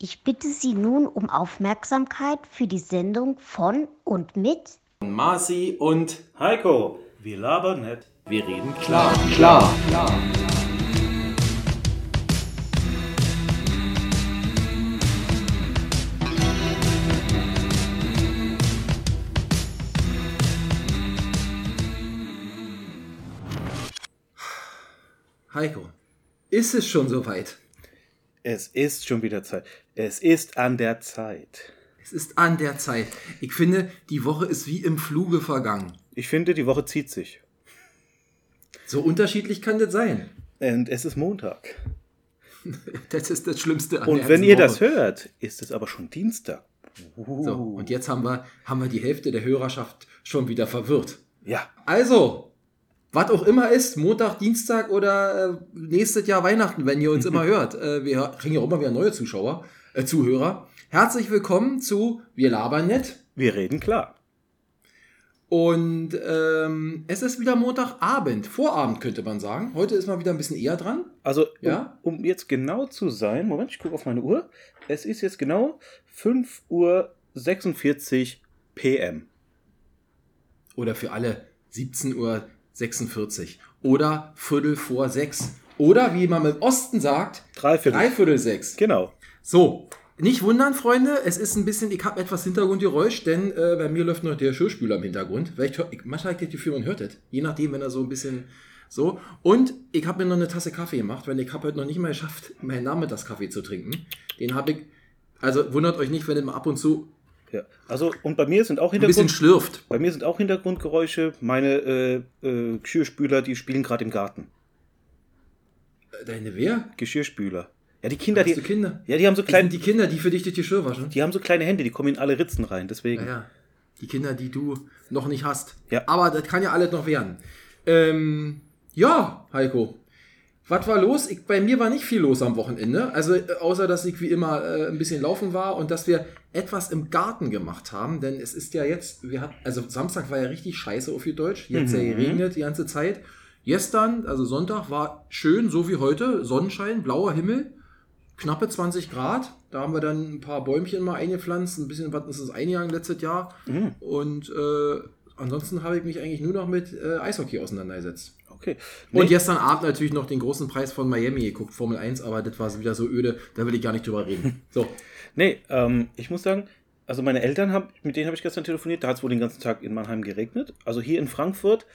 Ich bitte Sie nun um Aufmerksamkeit für die Sendung von und mit Marci und Heiko, wir labern nicht, wir reden klar, klar, klar. Heiko, ist es schon soweit? Es ist schon wieder Zeit. Es ist an der Zeit. Es ist an der Zeit. Ich finde, die Woche ist wie im Fluge vergangen. Ich finde, die Woche zieht sich. So unterschiedlich kann das sein. Und es ist Montag. Das ist das Schlimmste an Und der wenn ihr Woche. das hört, ist es aber schon Dienstag. So, und jetzt haben wir, haben wir die Hälfte der Hörerschaft schon wieder verwirrt. Ja, Also, was auch immer ist, Montag, Dienstag oder äh, nächstes Jahr Weihnachten, wenn ihr uns immer hört. Äh, wir kriegen ja auch immer wieder neue Zuschauer, äh, Zuhörer. Herzlich willkommen zu Wir labern nicht. wir reden klar. Und ähm, es ist wieder Montagabend, Vorabend könnte man sagen. Heute ist mal wieder ein bisschen eher dran. Also, Ja? um, um jetzt genau zu sein, Moment, ich gucke auf meine Uhr. Es ist jetzt genau 5 Uhr 46 PM. Oder für alle 17.46 Uhr. Oder Viertel vor sechs. Oder wie man im Osten sagt, Dreiviertel. dreiviertel sechs. Genau. So, nicht wundern, Freunde, es ist ein bisschen, ich habe etwas Hintergrundgeräusch, denn äh, bei mir läuft noch der Geschirrspüler im Hintergrund. Vielleicht hört, ich, manchmal habe ich das Gefühl, man hört das. Je nachdem, wenn er so ein bisschen so. Und ich habe mir noch eine Tasse Kaffee gemacht, weil ich habe heute noch nicht mal geschafft, meinen Nachmittagskaffee zu trinken. Den habe ich, also wundert euch nicht, wenn ihr mal ab und zu Ja. Also, und bei mir sind auch ein bisschen Hintergrund, schlürft. bei mir sind auch Hintergrundgeräusche. Meine äh, äh, Geschirrspüler, die spielen gerade im Garten. Deine wer? Geschirrspüler. Ja, die Kinder, die, Kinder? ja, die haben so Die, kleine, die Kinder, die für dich das Geschirr waschen? die haben so kleine Hände, die kommen in alle Ritzen rein. Deswegen. Ja, ja. Die Kinder, die du noch nicht hast. Ja. Aber das kann ja alles noch werden. Ähm, ja, Heiko. Was war los? Ich, bei mir war nicht viel los am Wochenende. Also äh, außer, dass ich wie immer äh, ein bisschen laufen war und dass wir etwas im Garten gemacht haben. Denn es ist ja jetzt, wir hatten, also Samstag war ja richtig scheiße auf gut Deutsch. Jetzt ja Mhm. geregnet die ganze Zeit. Gestern, also Sonntag, war schön, so wie heute. Sonnenschein, blauer Himmel knappe 20 Grad. Da haben wir dann ein paar Bäumchen mal eingepflanzt, ein bisschen was ist es eingegangen letztes Jahr. Mhm. Und äh, ansonsten habe ich mich eigentlich nur noch mit äh, Eishockey auseinandergesetzt. Okay. Und Nee, gestern Abend natürlich noch den großen Preis von Miami geguckt, Formel 1, aber das war wieder so öde, da will ich gar nicht drüber reden. So, nee ähm, ich muss sagen, also meine Eltern, haben, mit denen habe ich gestern telefoniert, da hat es wohl den ganzen Tag in Mannheim geregnet. Also hier in Frankfurt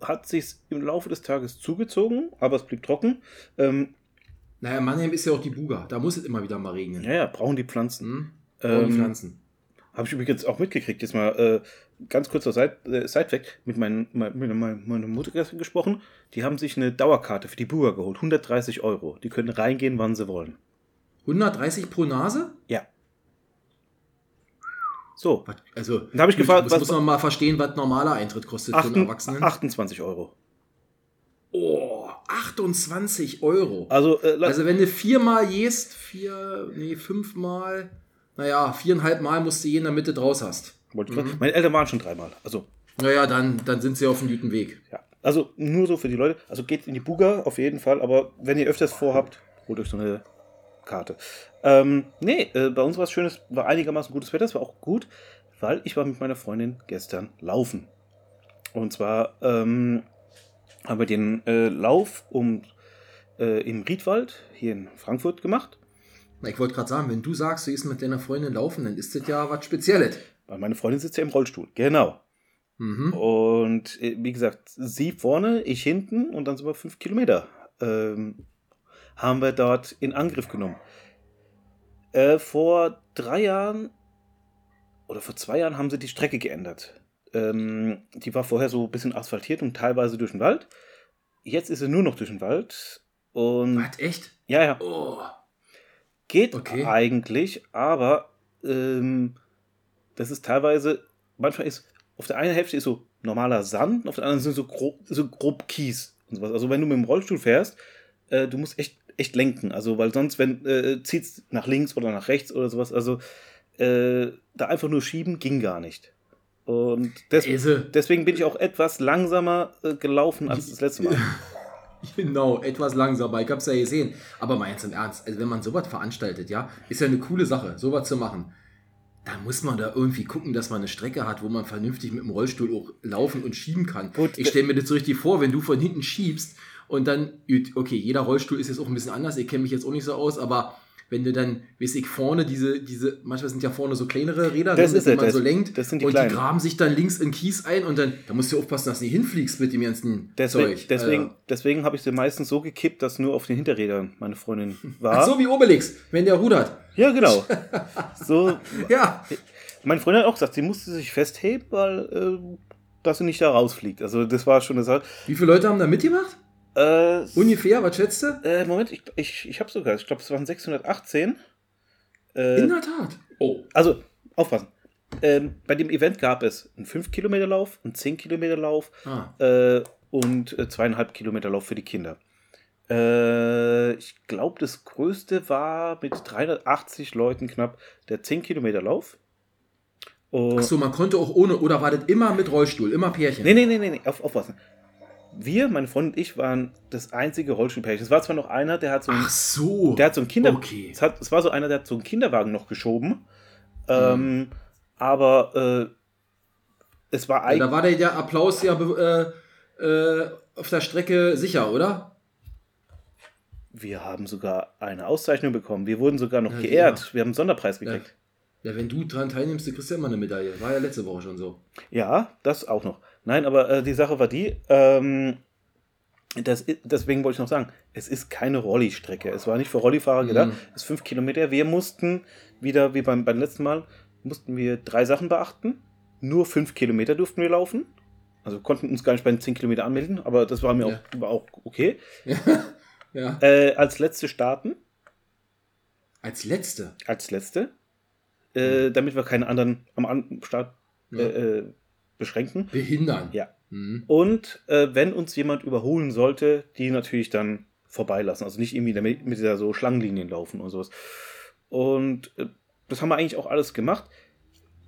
hat sich im Laufe des Tages zugezogen, aber es blieb trocken. Ähm, naja, Mannheim ist ja auch die Buga, da muss es immer wieder mal regnen. ja, ja, brauchen die Pflanzen. Hm? Und die Ähm, Pflanzen. Habe ich übrigens auch mitgekriegt, jetzt mal äh, ganz kurzer äh, Sidefact, mit, mein, mein, mit mein, meiner Mutter gestern gesprochen. Die haben sich eine Dauerkarte für die Buga geholt, 130 Euro. Die können reingehen, wann sie wollen. 130 pro Nase? Ja. So, also, Dann hab ich gefragt, das was- muss man mal verstehen, was normaler Eintritt kostet für einen Erwachsenen. 28 Euro. Oh, 28 Euro. Also, äh, Also wenn du viermal gehst, vier, nee, fünfmal, naja, viereinhalb Mal musst du gehen, damit du draus hast. grad- meine Eltern waren schon dreimal. Also, Naja, dann, dann sind sie auf einem guten Weg. ja. Also, nur so für die Leute. Also, geht in die Buga auf jeden Fall, aber wenn ihr öfters vorhabt, holt euch so eine Karte. Ähm, nee, äh, bei uns war es schönes, war einigermaßen gutes Wetter, es war auch gut, weil ich war mit meiner Freundin gestern laufen. Und zwar ähm, haben wir den äh, Lauf um, äh, im Riedwald hier in Frankfurt gemacht. Na, ich wollte gerade sagen, wenn du sagst, du gehst mit deiner Freundin laufen, dann ist das ja was Spezielles. Weil meine Freundin sitzt ja im Rollstuhl. Genau. Mhm. Und äh, wie gesagt, sie vorne, ich hinten und dann sind wir fünf Kilometer. Ähm, haben wir dort in Angriff genommen. Äh, vor drei Jahren oder vor zwei Jahren haben sie die Strecke geändert. Ähm, die war vorher so ein bisschen asphaltiert und teilweise durch den Wald. Jetzt ist sie nur noch durch den Wald. Und Was, echt? ja, ja, Oh. Geht Okay. eigentlich, aber ähm, das ist teilweise, manchmal ist, auf der einen Hälfte ist so normaler Sand, und auf der anderen sind so grob, so grob Kies und sowas. Also wenn du mit dem Rollstuhl fährst, äh, du musst echt, echt lenken. Also, weil sonst, wenn, äh, zieht's nach links oder nach rechts oder sowas. Also, äh, da einfach nur schieben ging gar nicht. Und des Also, deswegen bin ich auch etwas langsamer äh, gelaufen als das letzte Mal. Genau, etwas langsamer. Ich hab's ja gesehen. Aber mal jetzt im Ernst, also wenn man sowas veranstaltet, ja, ist ja eine coole Sache, sowas zu machen. Da muss man da irgendwie gucken, dass man eine Strecke hat, wo man vernünftig mit dem Rollstuhl auch laufen und schieben kann. Gut, ich stelle mir das so richtig vor, wenn du von hinten schiebst und dann, okay, jeder Rollstuhl ist jetzt auch ein bisschen anders, ich kenne mich jetzt auch nicht so aus, aber wenn du dann, weiß ich, vorne diese, diese, manchmal sind ja vorne so kleinere Räder, Das ne, ist die man das- so lenkt das sind die und kleinen. die graben sich dann links in Kies ein und dann, da musst du aufpassen, dass du nicht hinfliegst mit dem ganzen Deswegen, Zeug. deswegen, Also, deswegen habe ich sie meistens so gekippt, dass nur auf den Hinterrädern meine Freundin war. Ach so wie Obelix, wenn der rudert. Ja, genau. So, Ja, meine Freundin hat auch gesagt, sie musste sich festheben, weil äh, dass sie nicht da rausfliegt. Also das war schon eine Sache. wie viele Leute haben da mitgemacht? Äh, Ungefähr, was schätzt du? äh, Moment, ich, ich, ich habe sogar, ich glaube, es waren 618. Äh, In der Tat. Oh. also, aufpassen. Ähm, bei dem Event gab es einen 5-Kilometer-Lauf, einen 10-Kilometer-Lauf Ah. äh, und äh, zweieinhalb Kilometer Lauf für die Kinder. Äh, ich glaube, das größte war mit 380 Leuten knapp der 10 Kilometer Lauf. Und Achso, man konnte auch ohne, oder war das immer mit Rollstuhl, immer Pärchen? Nee, nee, nee, nee, nee, auf, aufpassen. Wir, meine Freundin und ich, waren das einzige Rollstuhlpärchen. Es war zwar noch einer, der hat so einen, Ach so. der hat so einen Kinder, Okay. es, hat, es war so einer, der hat so einen Kinderwagen noch geschoben. Ähm, aber äh, es war Ja, eigentlich. da war der, Applaus ja äh, äh, auf der Strecke sicher, oder? wir haben sogar eine Auszeichnung bekommen. Wir wurden sogar noch Ja, geehrt. ja. Wir haben einen Sonderpreis Ja. gekriegt. Ja, wenn du dran teilnimmst, du kriegst ja immer eine Medaille. War ja letzte Woche schon so. Ja, das auch noch. Nein, aber äh, die Sache war die, ähm, das, deswegen wollte ich noch sagen, es ist keine Rolli-Strecke. Es war nicht für Rollifahrer gedacht. Mhm. Es ist fünf Kilometer. Wir mussten wieder, wie beim, beim letzten Mal, mussten wir drei Sachen beachten. Nur fünf Kilometer durften wir laufen. Also konnten uns gar nicht bei den zehn Kilometer anmelden, aber das war mir Ja. auch, war auch okay. Ja. Äh, als letzte starten, Als letzte. als letzte, äh, damit wir keine anderen am Start äh, äh, beschränken. Behindern. Ja. Mhm. Und äh, wenn uns jemand überholen sollte, die natürlich dann vorbeilassen. Also nicht irgendwie damit, mit dieser so Schlangenlinien laufen und sowas. Und äh, das haben wir eigentlich auch alles gemacht.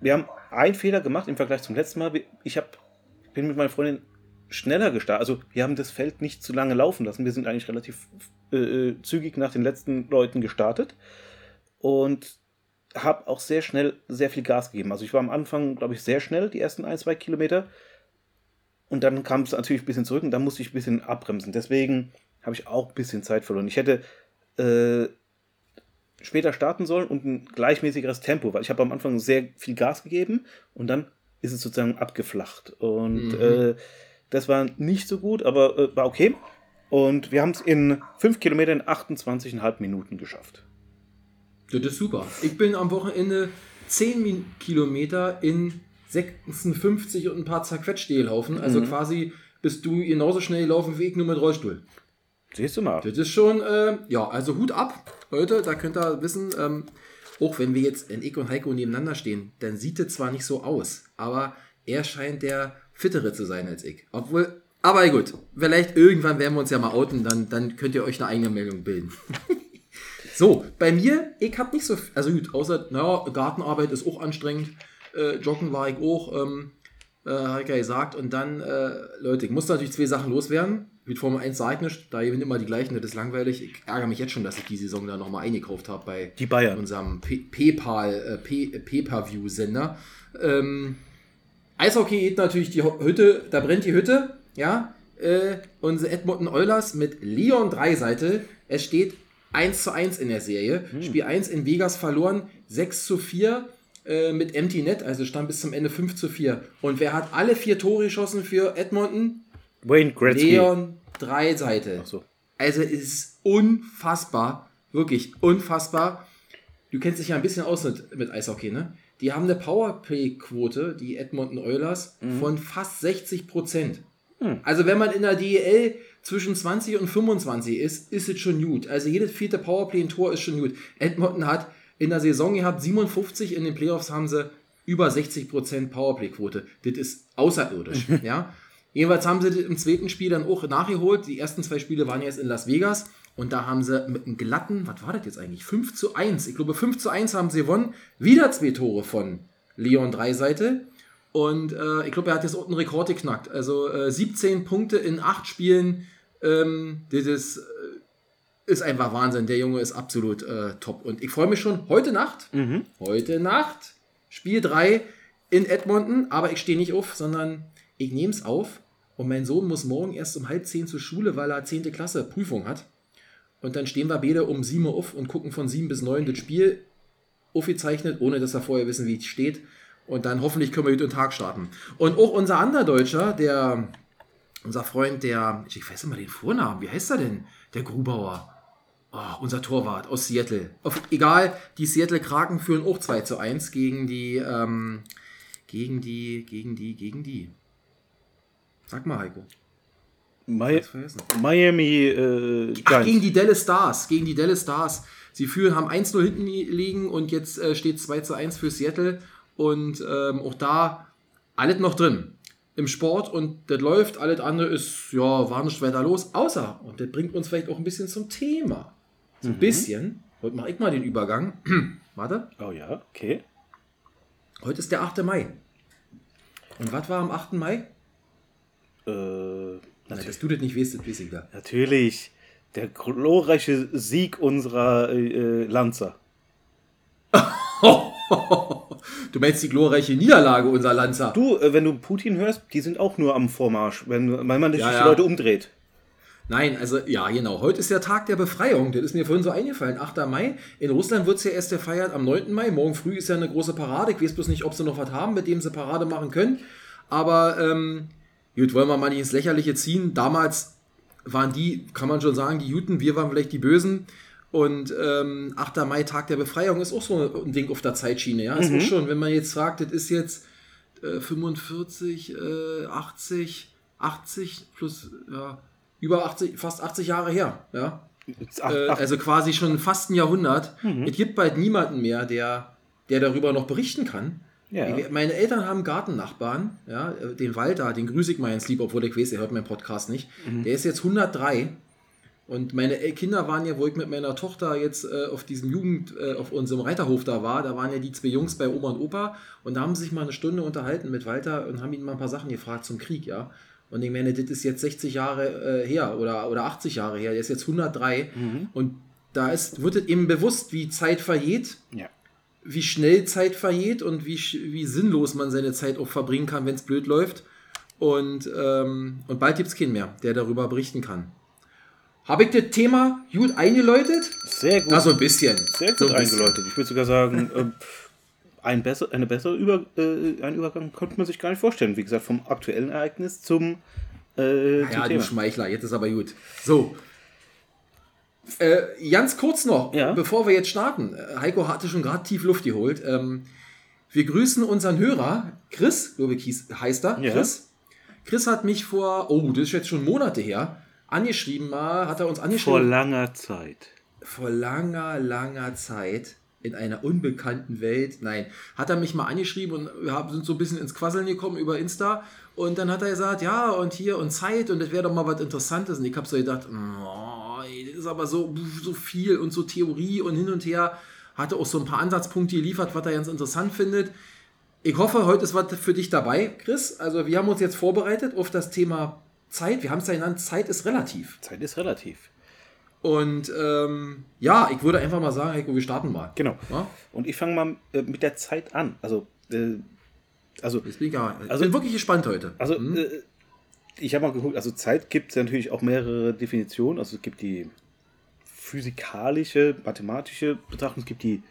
Wir haben einen Fehler gemacht im Vergleich zum letzten Mal. Ich hab, bin mit meiner Freundin schneller gestartet. Also wir haben das Feld nicht zu lange laufen lassen. Wir sind eigentlich relativ äh, äh, zügig nach den letzten Leuten gestartet. Und habe auch sehr schnell sehr viel Gas gegeben. Also ich war am Anfang, glaube ich, sehr schnell, die ersten ein, zwei Kilometer. Und dann kam es natürlich ein bisschen zurück und dann musste ich ein bisschen abbremsen. Deswegen habe ich auch ein bisschen Zeit verloren. Ich hätte äh, später starten sollen und ein gleichmäßigeres Tempo, weil ich habe am Anfang sehr viel Gas gegeben und dann ist es sozusagen abgeflacht. Und Mhm. äh, das war nicht so gut, aber äh, war okay. Und wir haben es in 5 Kilometern in 28,5 Minuten geschafft. Das ist super. Ich bin am Wochenende 10 Min Kilometer in 56 und ein paar zerquetscht gelaufen. Also Mhm. quasi bist du genauso schnell gelaufen wie ich, nur mit Rollstuhl. Siehst du mal. Das ist schon, äh, ja, also Hut ab, Leute, da könnt ihr wissen, ähm, auch wenn wir jetzt in ich und Heiko nebeneinander stehen, dann sieht es zwar nicht so aus, aber er scheint der fittere zu sein als ich. Obwohl, aber gut, vielleicht irgendwann werden wir uns ja mal outen, dann, dann könnt ihr euch eine eigene Meldung bilden. so, bei mir, ich habe nicht so, f- also gut, außer, naja, Gartenarbeit ist auch anstrengend, äh, Joggen war ich auch, ähm, äh, habe ich ja gesagt. Und dann, äh, Leute, ich muss natürlich zwei Sachen loswerden. Mit Formel 1 sage ich nicht, da gewinnen immer die gleichen, das ist langweilig. Ich ärgere mich jetzt schon, dass ich die Saison da nochmal eingekauft habe bei Die Bayern. unserem PayPal, äh, Pay-Per-View-Sender. Ähm, Eishockey geht natürlich die Hütte, da brennt die Hütte, ja. Äh, unsere Edmonton Oilers mit Leon Dreiseite. Es steht 1 zu 1 in der Serie. Spiel 1 in Vegas verloren, 6 zu 4 äh, mit Empty Net, also stand bis zum Ende 5 zu 4. Und wer hat alle vier Tore geschossen für Edmonton? Wayne Gretzky. Leon Dreiseite. Ach so. Also es ist unfassbar, wirklich unfassbar. Du kennst dich ja ein bisschen aus mit, mit Eishockey, ne? Die haben eine Powerplay-Quote, die Edmonton Oilers, von fast 60 Prozent. Also wenn man in der DEL zwischen 20 und 25 ist, ist es schon gut. Also jedes vierte Powerplay ein Tor ist schon gut. Edmonton hat in der Saison gehabt 57, in den Playoffs haben sie über 60% Powerplay-Quote. Das ist außerirdisch, ja. Jedenfalls haben sie das im zweiten Spiel dann auch nachgeholt. Die ersten zwei Spiele waren jetzt in Las Vegas und da haben sie mit einem glatten, was war das jetzt eigentlich? 5 zu 1. Ich glaube, 5 zu 1 haben sie gewonnen. Wieder zwei Tore von Leon Dreiseite. Und äh, ich glaube, er hat jetzt einen Rekord geknackt. Also äh, 17 Punkte in 8 Spielen Ähm, das ist, äh, ist einfach Wahnsinn. Der Junge ist absolut äh, top. Und ich freue mich schon heute Nacht. Heute Nacht, Spiel 3 in Edmonton. Aber ich stehe nicht auf, sondern ich nehme es auf. Und mein Sohn muss morgen erst um halb zehn zur Schule, weil er 10. Klasse Prüfung hat. Und dann stehen wir beide um 7 Uhr auf und gucken von 7 bis 9 das Spiel aufgezeichnet, ohne dass wir vorher wissen, wie es steht. Und dann hoffentlich können wir gut den Tag starten. Und auch unser anderer Deutscher, der, unser Freund, der, ich weiß immer den Vornamen, wie heißt er denn? Der Grubauer. Oh, unser Torwart aus Seattle. Auf, egal, die Seattle Kraken führen auch 2 zu 1 gegen die, ähm, gegen die, gegen die, gegen die. Sag mal, Heiko. Mi. Miami äh, Ach, gegen die Dallas Stars. Gegen die Dallas Stars. Sie führen, haben 1-0 hinten liegen und jetzt äh, steht 2 zu 1 für Seattle. Und ähm, auch da alles noch drin. Im Sport und das läuft, alles andere ist, ja, war nicht weiter los. Außer, und das bringt uns vielleicht auch ein bisschen zum Thema. So ein bisschen. Heute mache ich mal den Übergang. Warte. Oh ja, okay. Heute ist der 8. Mai. Und was war am 8. Mai? Äh, natürlich. dass du das nicht weißt, das weiß ich da. natürlich. Der glorreiche Sieg unserer äh, Lanzer. Du meinst die glorreiche Niederlage unserer Lanzer? Du, äh, wenn du Putin hörst, die sind auch nur am Vormarsch, wenn, weil man sich Ja, die ja. Leute umdreht. Nein, also ja, genau. Heute ist der Tag der Befreiung. Das ist mir vorhin so eingefallen. 8. Mai. In Russland wird es ja erst gefeiert am 9. Mai. Morgen früh ist ja eine große Parade. Ich weiß bloß nicht, ob sie noch was haben, mit dem sie Parade machen können. Aber ähm, gut, wollen wir mal nicht ins Lächerliche ziehen. Damals waren die, kann man schon sagen, die Juden, wir waren vielleicht die Bösen. Und ähm, 8. Mai, Tag der Befreiung, ist auch so ein Ding auf der Zeitschiene. Ja, ist auch schon, wenn man jetzt fragt, das ist jetzt äh, 45, äh, 80, 80 plus, ja, über 80, fast 80 Jahre her. Ja? Äh, also quasi schon fast ein Jahrhundert. Es gibt bald niemanden mehr, der, der darüber noch berichten kann. Ja. Meine Eltern haben Gartennachbarn, ja, den Walter, den grüße ich mal ins Lieb, obwohl ich weiß, er hört meinen Podcast nicht. Der ist jetzt 103 und meine Kinder waren ja, wo ich mit meiner Tochter jetzt äh, auf diesem Jugend, äh, auf unserem Reiterhof da war, da waren ja die zwei Jungs bei Oma und Opa und da haben sie sich mal eine Stunde unterhalten mit Walter und haben ihn mal ein paar Sachen gefragt zum Krieg, ja. Und ich meine, das ist jetzt 60 Jahre äh, her oder, oder 80 Jahre her, der ist jetzt 103 und da ist, wird es eben bewusst, wie Zeit vergeht, ja. wie schnell Zeit vergeht und wie, wie sinnlos man seine Zeit auch verbringen kann, wenn es blöd läuft. Und, ähm, und bald gibt es keinen mehr, der darüber berichten kann. Habe ich das Thema gut eingeläutet? Sehr gut. Na, so ein bisschen. Sehr so gut bisschen. eingeläutet. Ich würde sogar sagen, ähm, ein besser, eine bessere Über, äh, einen Übergang konnte man sich gar nicht vorstellen. Wie gesagt, vom aktuellen Ereignis zum, äh, Ja, du Thema. Schmeichler, jetzt ist aber gut. So. Äh, ganz kurz noch, Ja. bevor wir jetzt starten. Äh, Heiko hatte schon gerade tief Luft geholt. Ähm, wir grüßen unseren Hörer, Chris, glaube ich, hieß, heißt er. Ja. Chris. Chris hat mich vor, oh, das ist jetzt schon Monate her, angeschrieben mal, hat er uns Vor angeschrieben. langer Zeit. vor langer, langer Zeit in einer unbekannten Welt. Nein, hat er mich mal angeschrieben und wir haben, sind so ein bisschen ins Quasseln gekommen über Insta. Und dann hat er gesagt, ja, und hier und Zeit und das wäre doch mal was Interessantes. Und ich habe so gedacht, oh, das ist aber so, so viel und so Theorie und hin und her. Hatte auch so ein paar Ansatzpunkte geliefert, was er ganz interessant findet. Ich hoffe, heute ist was für dich dabei, Chris. Also wir haben uns jetzt vorbereitet auf das Thema Zeit. Wir haben es ja genannt, Zeit ist relativ. Zeit ist relativ. Und ähm, ja, ich würde einfach mal sagen, Heiko, wir starten mal. Genau. Ja? Und ich fange mal äh, mit der Zeit an. Also, äh, also, Ich bin, ja, ich Also- bin wirklich gespannt heute. also Hm? äh, ich habe mal geguckt, also Zeit gibt es natürlich auch mehrere Definitionen. Also es gibt die physikalische, mathematische Betrachtung, es gibt die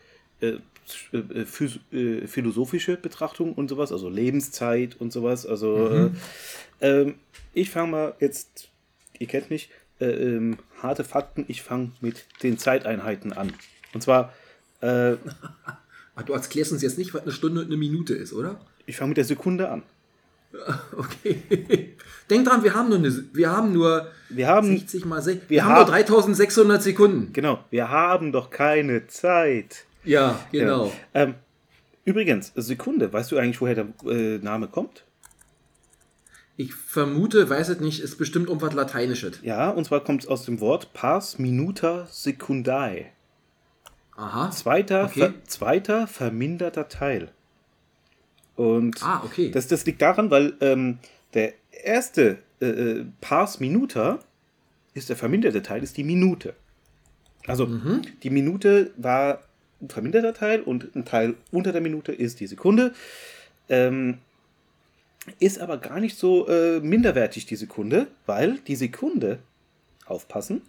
äh, philosophische Betrachtung und sowas, also Lebenszeit und sowas. Also äh, ähm, ich fange mal jetzt, ihr kennt mich, äh, ähm, harte Fakten, ich fange mit den Zeiteinheiten an. Und zwar, äh, Ach, du erklärst uns jetzt nicht, was eine Stunde und eine Minute ist, oder? ich fange mit der Sekunde an. Okay. Denk dran, wir haben nur, eine, wir haben nur Wir haben, 60 mal 6. Wir, wir haben haben- nur 3600 Sekunden. genau, wir haben doch keine Zeit. Ja, genau. Ja. Ähm, übrigens, Sekunde, weißt du eigentlich, woher der äh, Name kommt? Ich vermute, weiß es nicht, ist bestimmt um was Lateinisches. Ja, und zwar kommt es aus dem Wort pars minuta secundae. Aha. Zweiter, Okay. ver, zweiter verminderter Teil. Und Ah, okay. das, das liegt daran, weil ähm, der erste äh, äh, pars minuta ist der verminderte Teil, ist die Minute. Also die Minute war verminderter Teil und ein Teil unter der Minute ist die Sekunde. Ähm, ist aber gar nicht so äh, minderwertig, die Sekunde, weil die Sekunde, aufpassen,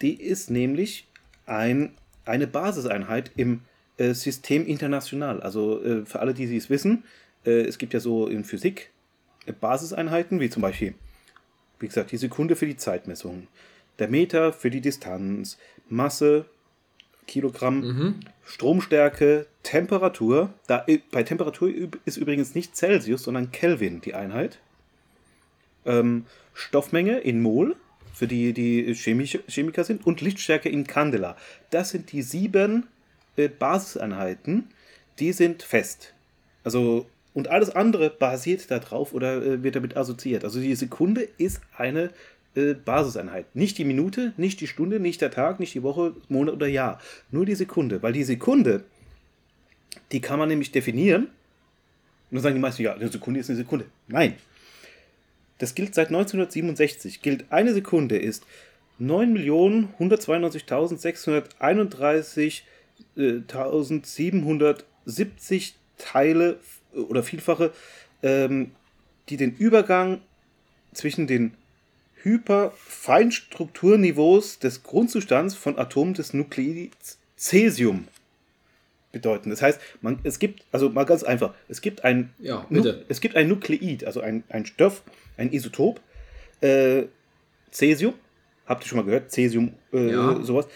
die ist nämlich ein, eine Basiseinheit im äh, System international. Also äh, für alle, die es wissen, äh, es gibt ja so in Physik äh, Basiseinheiten, wie zum Beispiel, wie gesagt, die Sekunde für die Zeitmessung, der Meter für die Distanz, Masse, Kilogramm, Stromstärke, Temperatur. Da, bei Temperatur ist übrigens nicht Celsius, sondern Kelvin die Einheit. Ähm, Stoffmenge in Mol, für die die Chemische, Chemiker sind, und Lichtstärke in Candela. Das sind die sieben äh, Basiseinheiten, die sind fest. Also, und alles andere basiert darauf oder äh, wird damit assoziiert. Also die Sekunde ist eine äh, Basiseinheit. Nicht die Minute, nicht die Stunde, nicht der Tag, nicht die Woche, Monat oder Jahr. Nur die Sekunde. Weil die Sekunde, die kann man nämlich definieren. Und dann sagen die meisten, ja, eine Sekunde ist eine Sekunde. Nein. Das gilt seit 1967. Gilt eine Sekunde ist 9.192.631.770 Teile äh, oder Vielfache, ähm, die den Übergang zwischen den Hyperfeinstrukturniveaus des Grundzustands von Atomen des Nukleids Cäsium bedeuten. Das heißt, man, es gibt, also mal ganz einfach, es gibt ein, Ja, es gibt ein Nukleid, also ein, ein Stoff, ein Isotop, äh, Cäsium, habt ihr schon mal gehört, Cäsium, äh, Ja. sowas.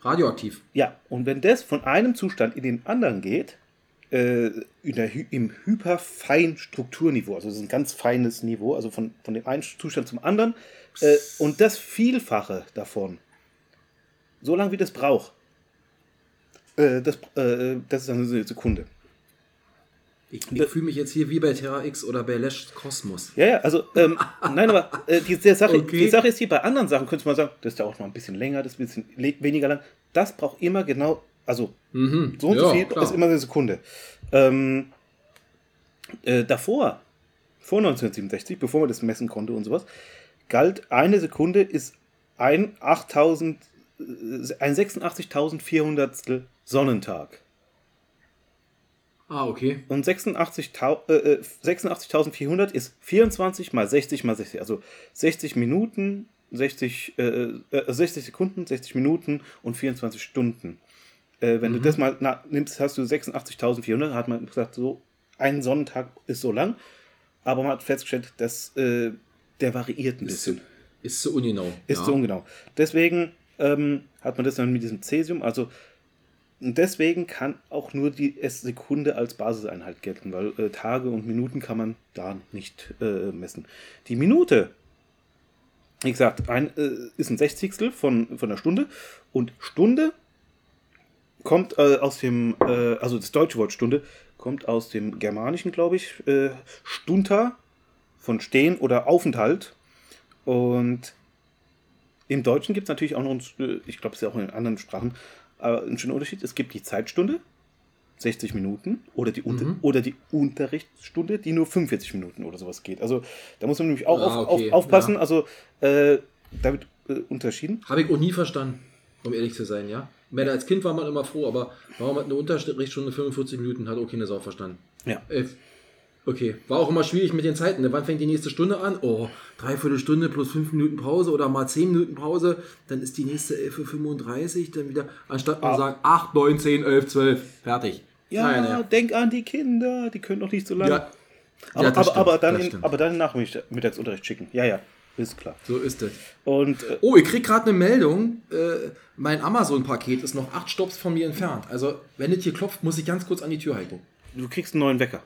Radioaktiv. Ja, und wenn das von einem Zustand in den anderen geht, äh, der, im Hyperfeinstrukturniveau, also das ist ein ganz feines Niveau, also von, von dem einen Zustand zum anderen, äh, und das Vielfache davon, so lange wie das braucht, äh, das, äh, das ist dann eine Sekunde. Ich, ich fühle mich jetzt hier wie bei Terra X oder bei Lash Kosmos. Ja, ja, also, ähm, nein, aber äh, die, Sache, Okay. die Sache ist hier, bei anderen Sachen könnte man sagen, das dauert mal ein bisschen länger, das ist ein bisschen weniger lang. Das braucht immer genau, also Mhm. so und so Ja, viel klar. ist immer eine Sekunde. Ähm, äh, davor, vor 1967, bevor man das messen konnte und sowas, galt eine Sekunde ist ein 8000, äh, ein 86.400 Sonnentag. Ah, okay. Und 86.000 äh, äh, 86.400 ist 24 mal 60 mal 60. Also 60 Minuten, 60, äh, äh, 60 Sekunden, 60 Minuten und 24 Stunden. Äh, wenn du das mal na, nimmst, hast du 86.400. Hat man gesagt, so ein Sonnentag ist so lang. Aber man hat festgestellt, dass äh, der variiert ein bisschen. ist zu ungenau. Ist ja. so ungenau. Deswegen ähm, hat man das dann mit diesem Cäsium, also deswegen kann auch nur die S- Sekunde als Basiseinheit gelten, weil äh, Tage und Minuten kann man da nicht äh, messen. Die Minute, wie gesagt, ein, äh, ist ein Sechzigstel von, von der Stunde und Stunde kommt äh, aus dem, äh, also das deutsche Wort Stunde kommt aus dem Germanischen, glaube ich, äh, Stunta von Stehen oder Aufenthalt und im Deutschen gibt es natürlich auch noch, einen, äh, ich glaube, es ist ja auch in anderen Sprachen, aber einen schönen Unterschied. Es gibt die Zeitstunde, 60 Minuten, oder die, Unter Mhm. oder die Unterrichtsstunde, die nur 45 Minuten oder sowas geht. Also da muss man nämlich auch Ah, auf, okay, auf, aufpassen. ja. Also äh, da wird äh, unterschieden. Habe ich auch nie verstanden, um ehrlich zu sein, ja. Meine, als Kind war man immer froh, aber warum hat eine Unterrichtsstunde 45 Minuten, hat auch keine Sau verstanden. Ja. Äh, okay, war auch immer schwierig mit den Zeiten. ne? Wann fängt die nächste Stunde an? Oh, dreiviertel Stunde plus fünf Minuten Pause oder mal zehn Minuten Pause. Dann ist die nächste 11.35 Uhr, dann wieder, anstatt man Ah. sagt 8, 9, 10, 11, 12, fertig. Ja, Nein, ja. denk an die Kinder, die können doch nicht so lange. Ja, aber, ja, aber, stimmt, aber, dann in, aber dann nach Mittag- Mittagsunterricht schicken. Ja, ja, ist klar. so ist es. Und äh, Oh, ich krieg gerade eine Meldung. Äh, mein Amazon-Paket ist noch acht Stops von mir entfernt. Also, wenn es hier klopft, muss ich ganz kurz an die Tür halten. du kriegst einen neuen Wecker.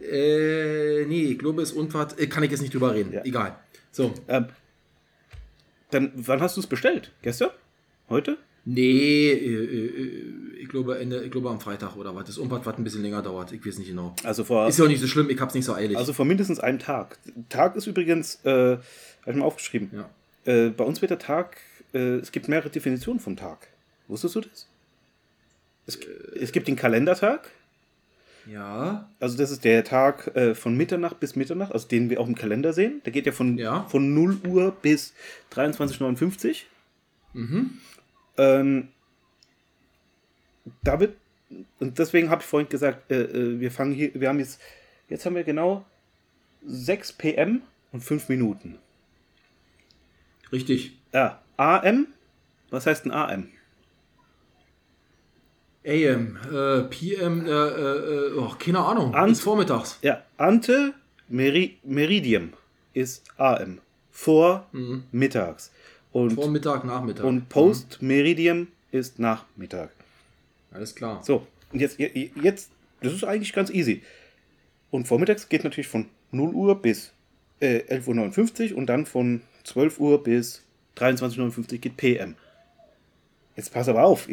Äh, nee, ich glaube, es ist Unfahrt. Äh, kann ich jetzt nicht drüber reden. Ja. Egal. So. Ähm, dann, wann hast du es bestellt? Gestern? Heute? Nee, äh, äh, ich glaube, Ende, ich glaube am Freitag oder was. Das Unfahrt, was ein bisschen länger dauert. Ich weiß nicht genau. Also vor, Ist ja auch nicht so schlimm, ich hab's nicht so eilig. also vor mindestens einem Tag. Tag ist übrigens, äh, habe ich mal aufgeschrieben. ja. Äh, bei uns wird der Tag, äh, es gibt mehrere Definitionen vom Tag. Wusstest du das? Es, es gibt den Kalendertag, Ja. Also das ist der Tag äh, von Mitternacht bis Mitternacht, also den wir auch im Kalender sehen. Der geht ja von, Ja. von 0 Uhr bis 23.59 Uhr. Mhm. Ähm, da wird, und deswegen habe ich vorhin gesagt, äh, äh, wir fangen hier, wir haben jetzt, jetzt haben wir genau 6 PM und 5 Minuten. Richtig. Ja, AM, was heißt ein AM? AM, äh, PM, äh, äh, äh, oh, keine Ahnung. An- Bis vormittags. Ja, Ante Meri Meridium ist AM, vor mittags. Und, Vormittag, Nachmittag. und Post Meridium ist Nachmittag. Alles klar. So, und jetzt, jetzt, das ist eigentlich ganz easy. Und vormittags geht natürlich von 0 Uhr bis äh, 11.59 Uhr und dann von 12 Uhr bis 23.59 Uhr geht PM. Jetzt pass aber auf.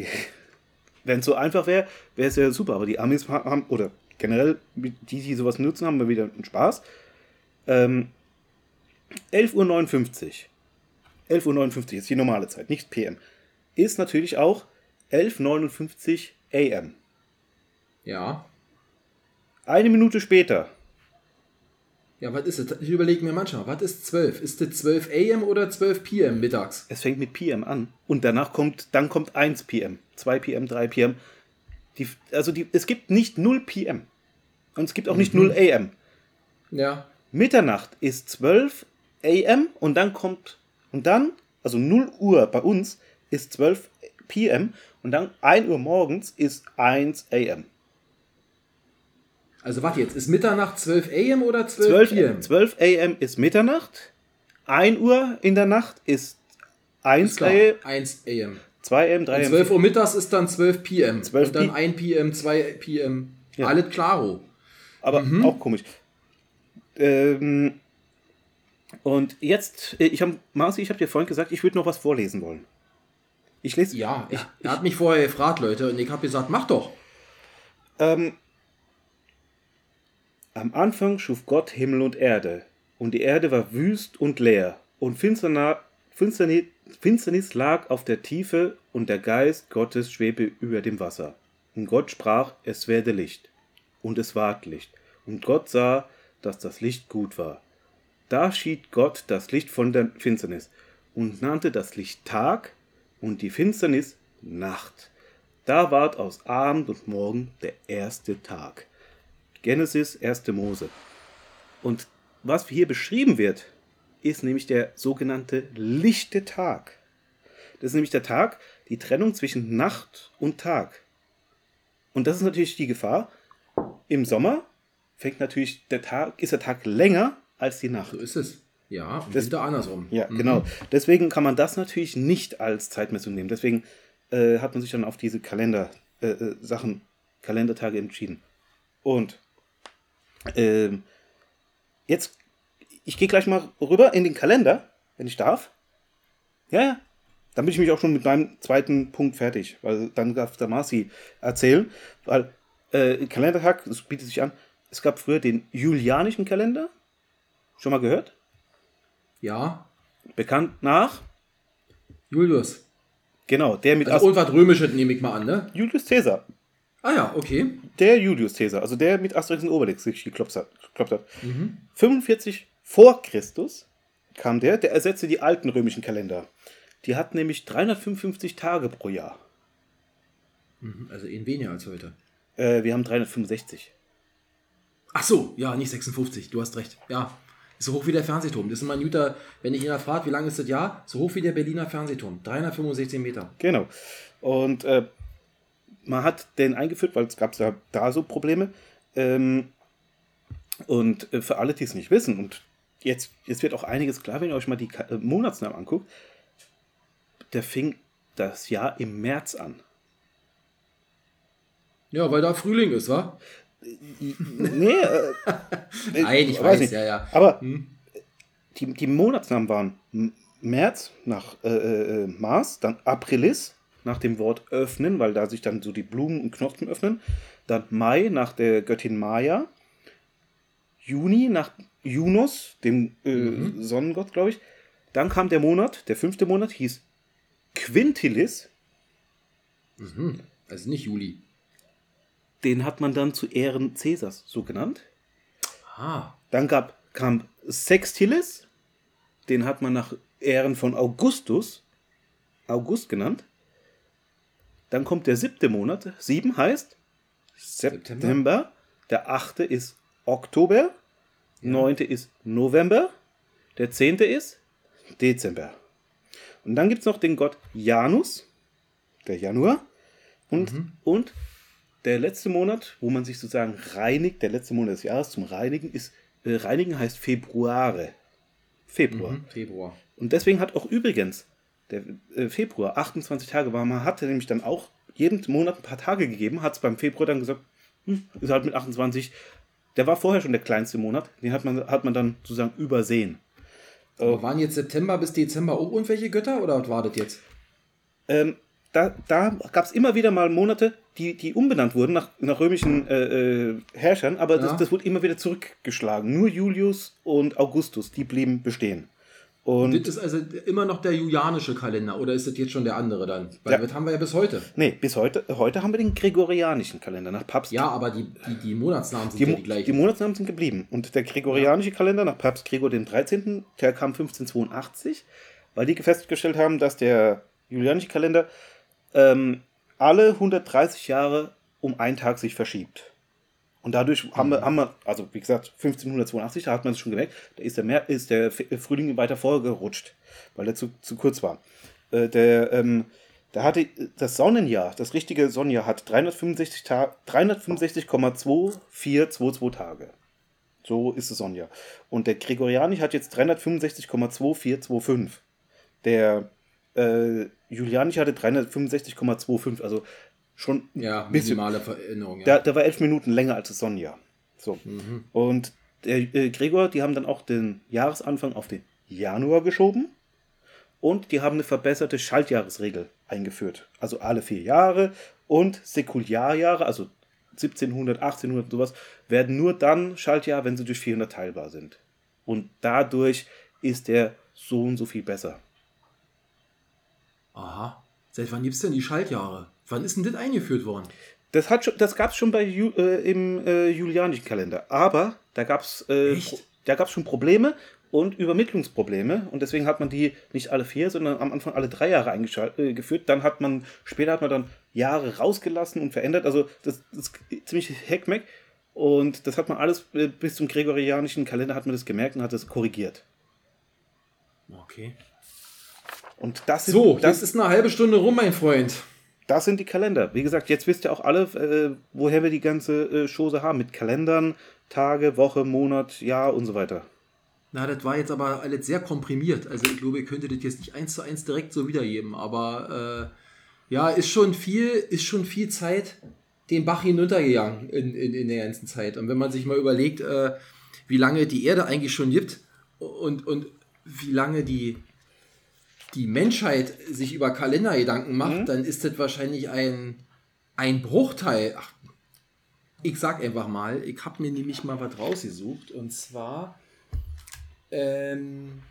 Wenn es so einfach wäre, wäre es ja super. Aber die Amis ha- haben, oder generell die, die sowas nutzen, haben wir wieder einen Spaß. Ähm, 11.59 Uhr. 11.59 Uhr ist die normale Zeit, nicht PM. Ist natürlich auch 11.59 AM. Ja. Eine Minute später. Ja, was ist es? Ich überlege mir manchmal, was ist 12? Ist das 12 AM oder 12 PM mittags? Es fängt mit PM an. Und danach kommt, dann kommt 1 PM, 2 PM, 3 PM. Die, also die, es gibt nicht 0 PM. Und es gibt auch nicht 0 AM. Ja. Mitternacht ist 12 AM und dann kommt, und dann, also 0 Uhr bei uns ist 12 PM und dann 1 Uhr morgens ist 1 AM. Also warte jetzt, ist Mitternacht 12 AM oder 12, 12, PM? 12 AM ist Mitternacht, 1 Uhr in der Nacht ist 1 Ist klar, AM, 1 AM. 2 AM, 3 Und AM. 12 Uhr mittags ist dann 12 PM. 12 und dann Pi- 1 PM, 2 PM. Ja. Alles klaro. Aber Mhm. auch komisch. Ähm, und jetzt, äh, ich habe, Marci, ich habe dir vorhin gesagt, ich würde noch was vorlesen wollen. Ich lese. Ja, ich, er, er hat mich vorher gefragt, Leute, und ich habe gesagt, mach doch. ähm, am Anfang schuf Gott Himmel und Erde, und die Erde war wüst und leer, und Finsternis, Finsternis lag auf der Tiefe, und der Geist Gottes schwebte über dem Wasser. Und Gott sprach, es werde Licht. Und es ward Licht. Und Gott sah, dass das Licht gut war. Da schied Gott das Licht von der Finsternis und nannte das Licht Tag und die Finsternis Nacht. Da ward aus Abend und Morgen der erste Tag. Genesis, 1. Mose. Und was hier beschrieben wird, ist nämlich der sogenannte lichte Tag. Das ist nämlich der Tag, die Trennung zwischen Nacht und Tag. Und das ist natürlich die Gefahr. Im Sommer fängt natürlich der Tag, ist der Tag länger als die Nacht. So ist es. Ja, und Das- wieder andersrum. Ja, genau. Deswegen kann man das natürlich nicht als Zeitmessung nehmen. Deswegen äh, hat man sich dann auf diese Kalender äh, äh, Sachen, Kalendertage entschieden. Und ähm, jetzt, ich gehe gleich mal rüber in den Kalender, wenn ich darf. Ja, ja. Dann bin ich mich auch schon mit meinem zweiten Punkt fertig, weil dann darf der Marci erzählen, weil äh, Kalendertag, das bietet sich an. Es gab früher den julianischen Kalender. Schon mal gehört? Ja, Bekannt nach Julius. Genau, der mit Also irgendwas Römisches nehme ich mal an, ne? Julius Caesar. Ah ja, okay. Der Julius Caesar, also der mit Asterix und Obelix sich geklopft hat. Geklopft hat. 45 vor Christus kam der, der ersetzte die alten römischen Kalender. Die hatten nämlich 355 Tage pro Jahr. Also in weniger als heute. Äh, wir haben 365. Ach so, ja, nicht 56, du hast recht. Ja, so hoch wie der Fernsehturm. Das ist immer ein guter, wenn ich ihn fragt, wie lang ist das Jahr? So hoch wie der Berliner Fernsehturm. 365 Meter. Genau. Und äh, man hat den eingeführt, weil es gab ja da so Probleme. Ähm, und äh, für alle, die es nicht wissen, und jetzt, jetzt wird auch einiges klar, wenn ihr euch mal die äh, Monatsnamen anguckt, der fing das Jahr im März an. Ja, weil da Frühling ist, wa? Nee, äh, äh, Nein, ich weiß, ja, ja. Aber die, die Monatsnamen waren März nach äh, äh, Mars, dann Aprilis nach dem Wort öffnen, weil da sich dann so die Blumen und Knospen öffnen, dann Mai nach der Göttin Maya, Juni nach Junos, dem äh, Sonnengott, glaube ich. Dann kam der Monat, der fünfte Monat hieß Quintilis. Also nicht Juli. Den hat man dann zu Ehren Cäsars so genannt. Ah, Dann gab, kam Sextilis, den hat man nach Ehren von Augustus, August genannt. Dann kommt der siebte Monat, sieben heißt September, September. der achte ist Oktober, neunte ist November, der zehnte ist Dezember. Und dann gibt es noch den Gott Janus, der Januar, und, und der letzte Monat, wo man sich sozusagen reinigt, der letzte Monat des Jahres zum Reinigen ist, äh, Reinigen heißt Februare. Februar. mhm. Februar. Und deswegen hat auch übrigens der äh, Februar 28 Tage war. Man hatte nämlich dann auch jeden Monat ein paar Tage gegeben, hat es beim Februar dann gesagt, hm, ist halt mit 28. Der war vorher schon der kleinste Monat, den hat man, hat man dann sozusagen übersehen. Aber waren jetzt September bis Dezember auch irgendwelche Götter oder was war das jetzt? Ähm, da da gab es immer wieder mal Monate, die, die umbenannt wurden nach, nach römischen äh, äh, Herrschern, aber Ja. das, das wurde immer wieder zurückgeschlagen. Nur Julius und Augustus, die blieben bestehen. Und Das ist also immer noch der julianische Kalender oder ist das jetzt schon der andere dann? Weil Ja. das haben wir ja bis heute. nee, bis heute, heute haben wir den gregorianischen Kalender nach Papst Ja, aber die, die, die Monatsnamen sind Die, ja die die gleichen. Monatsnamen sind geblieben. Und der gregorianische Kalender nach Papst Gregor dem 13., der kam 1582, weil die festgestellt haben, dass der julianische Kalender ähm, alle 130 Jahre um einen Tag sich verschiebt. Und dadurch haben, wir, haben wir, also wie gesagt, 1582, da hat man es schon gemerkt, da ist der, Mer ist der Frühling weiter vorgerutscht, weil er zu, zu kurz war. Äh, der, ähm, da hatte das Sonnenjahr, das richtige Sonnenjahr hat 365 Ta 365,2422 Tage. So ist das Sonnenjahr. Und der Gregorianisch hat jetzt 365,2425. Der äh, Julianisch hatte 365,25. Also schon ja, minimale Veränderung. Ja. Der, der war elf Minuten länger als das Sonnenjahr. So. Und der äh, Gregor, die haben dann auch den Jahresanfang auf den Januar geschoben. Und die haben eine verbesserte Schaltjahresregel eingeführt. Also alle vier Jahre und Säkularjahre, also 1700, 1800 und sowas, werden nur dann Schaltjahr, wenn sie durch 400 teilbar sind. Und dadurch ist der so und so viel besser. Aha. Seit wann gibt es denn die Schaltjahre? Wann ist denn das eingeführt worden? Das, hat schon, das gab es schon bei Ju, äh, im äh, julianischen Kalender. Aber da gab es äh, da gab's schon Probleme und Übermittlungsprobleme. Und deswegen hat man die nicht alle vier, sondern am Anfang alle drei Jahre eingeführt. Dann hat man, später hat man dann Jahre rausgelassen und verändert. Also das, das ist ziemlich Heckmeck. Und das hat man alles äh, bis zum gregorianischen Kalender hat man das gemerkt und hat das korrigiert. Okay. Und das sind, So, das, ist eine halbe Stunde rum, mein Freund. Das sind die Kalender. Wie gesagt, jetzt wisst ihr auch alle, äh, woher wir die ganze äh, Chose haben. Mit Kalendern, Tage, Woche, Monat, Jahr und so weiter. Na, das war jetzt aber alles sehr komprimiert. Also ich glaube, ihr könntet das jetzt nicht eins zu eins direkt so wiedergeben. Aber äh, ja, ist schon viel, ist schon viel Zeit den Bach hinuntergegangen in, in, in der ganzen Zeit. Und wenn man sich mal überlegt, äh, wie lange die Erde eigentlich schon gibt und, und wie lange die, die Menschheit sich über Kalender Gedanken macht, dann ist das wahrscheinlich ein, ein Bruchteil. Ach, ich sag einfach mal, ich habe mir nämlich mal was rausgesucht. Und zwar ähm,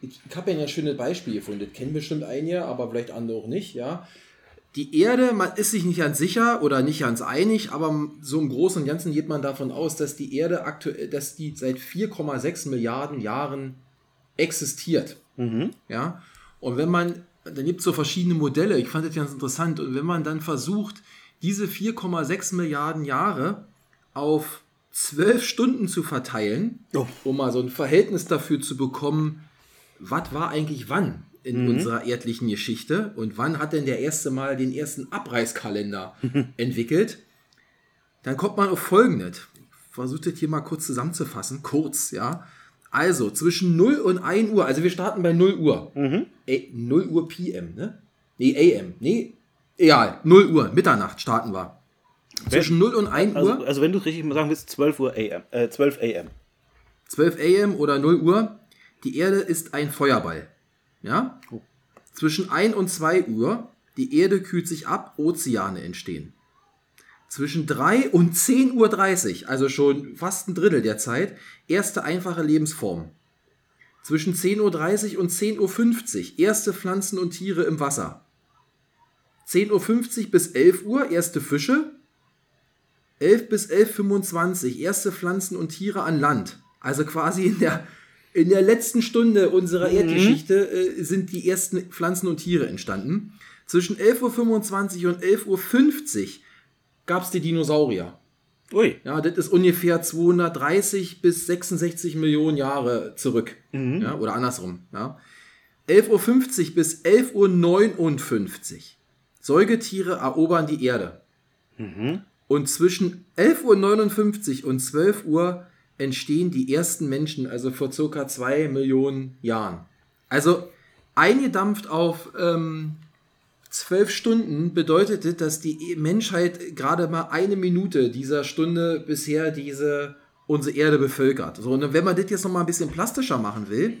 ich, ich habe ja ein schönes Beispiel gefunden. Das kennen bestimmt einige, aber vielleicht andere auch nicht, ja. Die Erde, man ist sich nicht ganz sicher oder nicht ganz einig, aber so im Großen und Ganzen geht man davon aus, dass die Erde aktuell, dass die seit 4,6 Milliarden Jahren existiert. Ja. Und wenn man, dann gibt es so verschiedene Modelle, ich fand das ganz interessant, und wenn man dann versucht, diese 4,6 Milliarden Jahre auf 12 Stunden zu verteilen, Oh. um mal so ein Verhältnis dafür zu bekommen, was war eigentlich wann in unserer erdlichen Geschichte und wann hat denn der erste Mal den ersten Abreißkalender entwickelt, dann kommt man auf Folgendes. Ich versuche das hier mal kurz zusammenzufassen, kurz, ja. Also zwischen 0 und 1 Uhr, also wir starten bei 0 Uhr. Ey, 0 Uhr PM, ne? Nee, AM, nee, egal, 0 Uhr, Mitternacht starten wir. Zwischen 0 und 1 Also, Uhr. also wenn du es richtig mal sagen willst, 12 Uhr AM. Äh, 12 AM. 12 AM oder 0 Uhr, die Erde ist ein Feuerball. Ja? Zwischen 1 und 2 Uhr, die Erde kühlt sich ab, Ozeane entstehen. Zwischen 3 und 10.30 Uhr, also schon fast ein Drittel der Zeit, erste einfache Lebensformen. Zwischen 10.30 Uhr und 10.50 Uhr, erste Pflanzen und Tiere im Wasser. 10.50 Uhr bis 11 Uhr, erste Fische. 11 bis 11.25 erste Pflanzen und Tiere an Land. Also quasi in der, in der letzten Stunde unserer Erdgeschichte äh, sind die ersten Pflanzen und Tiere entstanden. Zwischen 11.25 Uhr und 11.50 Uhr gab es die Dinosaurier. Ui. Ja, das ist ungefähr 230 bis 66 Millionen Jahre zurück. Ja, oder andersrum. Ja. 11.50 Uhr bis 11.59 Uhr. Säugetiere erobern die Erde. Und zwischen 11.59 Uhr und 12 Uhr entstehen die ersten Menschen, also vor circa 2 Millionen Jahren. Also eingedampft auf ähm, 12 Stunden bedeutete, dass die Menschheit gerade mal eine Minute dieser Stunde bisher diese unsere Erde bevölkert. So, und wenn man das jetzt noch mal ein bisschen plastischer machen will,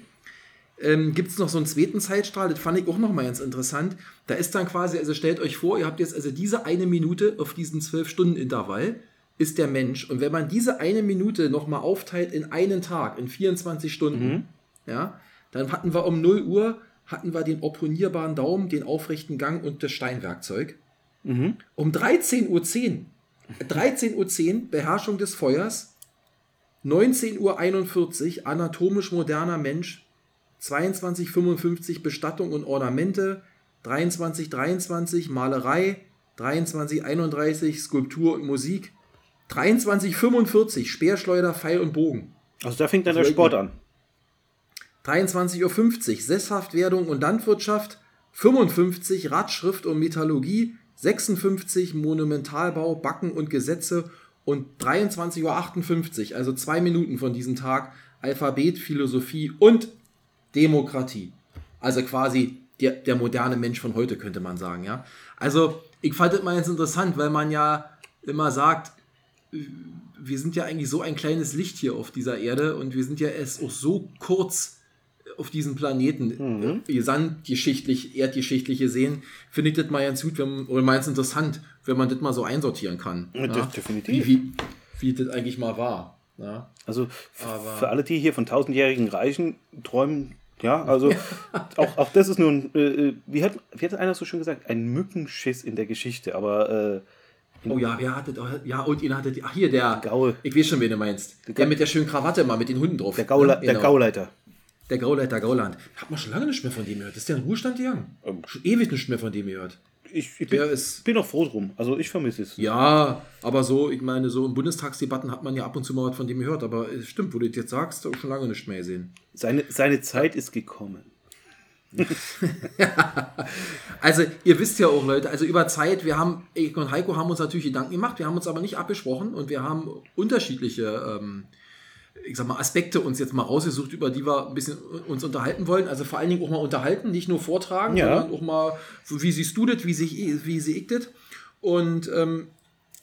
ähm, gibt es noch so einen zweiten Zeitstrahl, das fand ich auch noch mal ganz interessant. Da ist dann quasi, also stellt euch vor, ihr habt jetzt also diese eine Minute auf diesen 12-Stunden-Intervall, ist der Mensch. Und wenn man diese eine Minute noch mal aufteilt in einen Tag, in 24 Stunden, ja, dann hatten wir um 0 Uhr hatten wir den opponierbaren Daumen, den aufrechten Gang und das Steinwerkzeug. Um 13.10 Uhr, 13.10 Uhr Beherrschung des Feuers, 19.41 Uhr anatomisch moderner Mensch, 22.55 Bestattung und Ornamente, 23.23 Malerei, 23.31 Skulptur und Musik, 23.45 Speerschleuder, Pfeil und Bogen. Also da fängt dann der Sport an. 23.50 Uhr Sesshaftwerdung und Landwirtschaft, 55 Radschrift und Metallurgie, 56 Monumentalbau, Backen und Gesetze und 23.58 Uhr, also zwei Minuten von diesem Tag, Alphabet, Philosophie und Demokratie. Also quasi der, der moderne Mensch von heute, könnte man sagen, ja. Also, ich fand das mal ganz interessant, weil man ja immer sagt, wir sind ja eigentlich so ein kleines Licht hier auf dieser Erde und wir sind ja erst auch so kurz auf diesem Planeten, äh, gesamtgeschichtlich, erdgeschichtlich gesehen, finde ich das mal ganz gut, wenn, oder ganz interessant, wenn man das mal so einsortieren kann. Ja, das definitiv. Wie, wie, wie das eigentlich mal war. Ja. Also Aber- für alle, die hier von tausendjährigen Reichen träumen, ja, also auch, auch das ist nur ein, äh, äh, wie, hat, wie hat einer so schön gesagt, ein Mückenschiss in der Geschichte, aber äh, Oh ja, wer hatte ja und ihn hatte ach hier der Gaul. Ich weiß schon, wen du meinst. Der mit der schönen Krawatte mal mit den Hunden drauf. der, Gaula, Ja, der genau. Gauleiter. Der Gauleiter Gauland. Hat man schon lange nicht mehr von dem gehört. Ist der in Ruhestand gegangen? Ähm. Schon ewig nicht mehr von dem gehört. Ich, ich bin, ist- bin auch froh drum. Also ich vermisse es. Ja, aber so, ich meine, so in Bundestagsdebatten hat man ja ab und zu mal was von dem gehört. Aber es stimmt, wo du das jetzt sagst, auch schon lange nicht mehr gesehen. Seine, seine Zeit ist gekommen. Also, ihr wisst ja auch, Leute, also über Zeit, wir haben, ich und Heiko haben uns natürlich Gedanken gemacht, wir haben uns aber nicht abgesprochen und wir haben unterschiedliche, ähm, ich sag mal, Aspekte uns jetzt mal rausgesucht, über die wir ein bisschen uns unterhalten wollen. Also vor allen Dingen auch mal unterhalten, nicht nur vortragen, Ja. sondern auch mal, wie siehst du das, wie, sich, wie sehe ich das? Und ähm,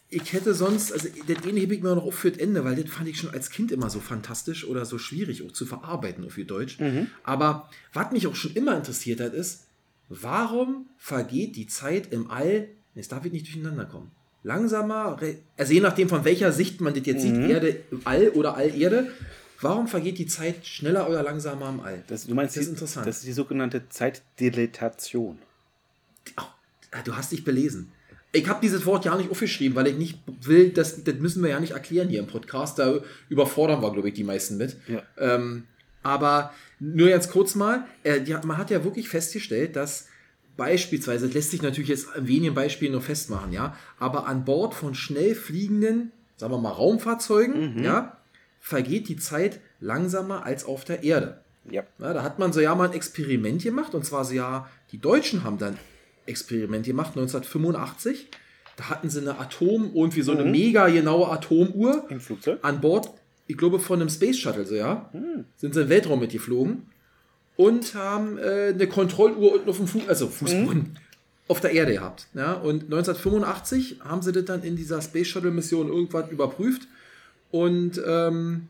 ich hätte sonst, also das eine hebe ich mir noch auf für das Ende, weil das fand ich schon als Kind immer so fantastisch oder so schwierig auch zu verarbeiten auf ihr Deutsch. Aber was mich auch schon immer interessiert hat, ist, warum vergeht die Zeit im All, jetzt darf ich nicht durcheinander kommen, langsamer, also je nachdem von welcher Sicht man das jetzt sieht, Erde im All oder Allerde, warum vergeht die Zeit schneller oder langsamer im All? Das, du meinst, Das ist die- interessant. das ist die sogenannte Zeitdilatation. Oh, du hast dich belesen. Ich habe dieses Wort ja nicht aufgeschrieben, weil ich nicht will, das, das müssen wir ja nicht erklären hier im Podcast. Da überfordern wir, glaube ich, die meisten mit. Ja. Ähm, aber nur jetzt kurz mal, äh, ja, man hat ja wirklich festgestellt, dass beispielsweise, das lässt sich natürlich jetzt an wenigen Beispielen nur festmachen, ja, aber an Bord von schnell fliegenden, sagen wir mal, Raumfahrzeugen, ja, vergeht die Zeit langsamer als auf der Erde. Ja. Ja, da hat man so ja mal ein Experiment gemacht und zwar so ja, die Deutschen haben dann Experiment gemacht 1985. Da hatten sie eine Atom, irgendwie so eine mega genaue Atomuhr Im Flugzeug? an Bord, ich glaube von einem Space Shuttle, so ja, sind sie im Weltraum mitgeflogen und haben äh, eine Kontrolluhr unten auf dem Fu also Fußboden auf der Erde gehabt. Ja, und 1985 haben sie das dann in dieser Space Shuttle Mission irgendwann überprüft und ähm,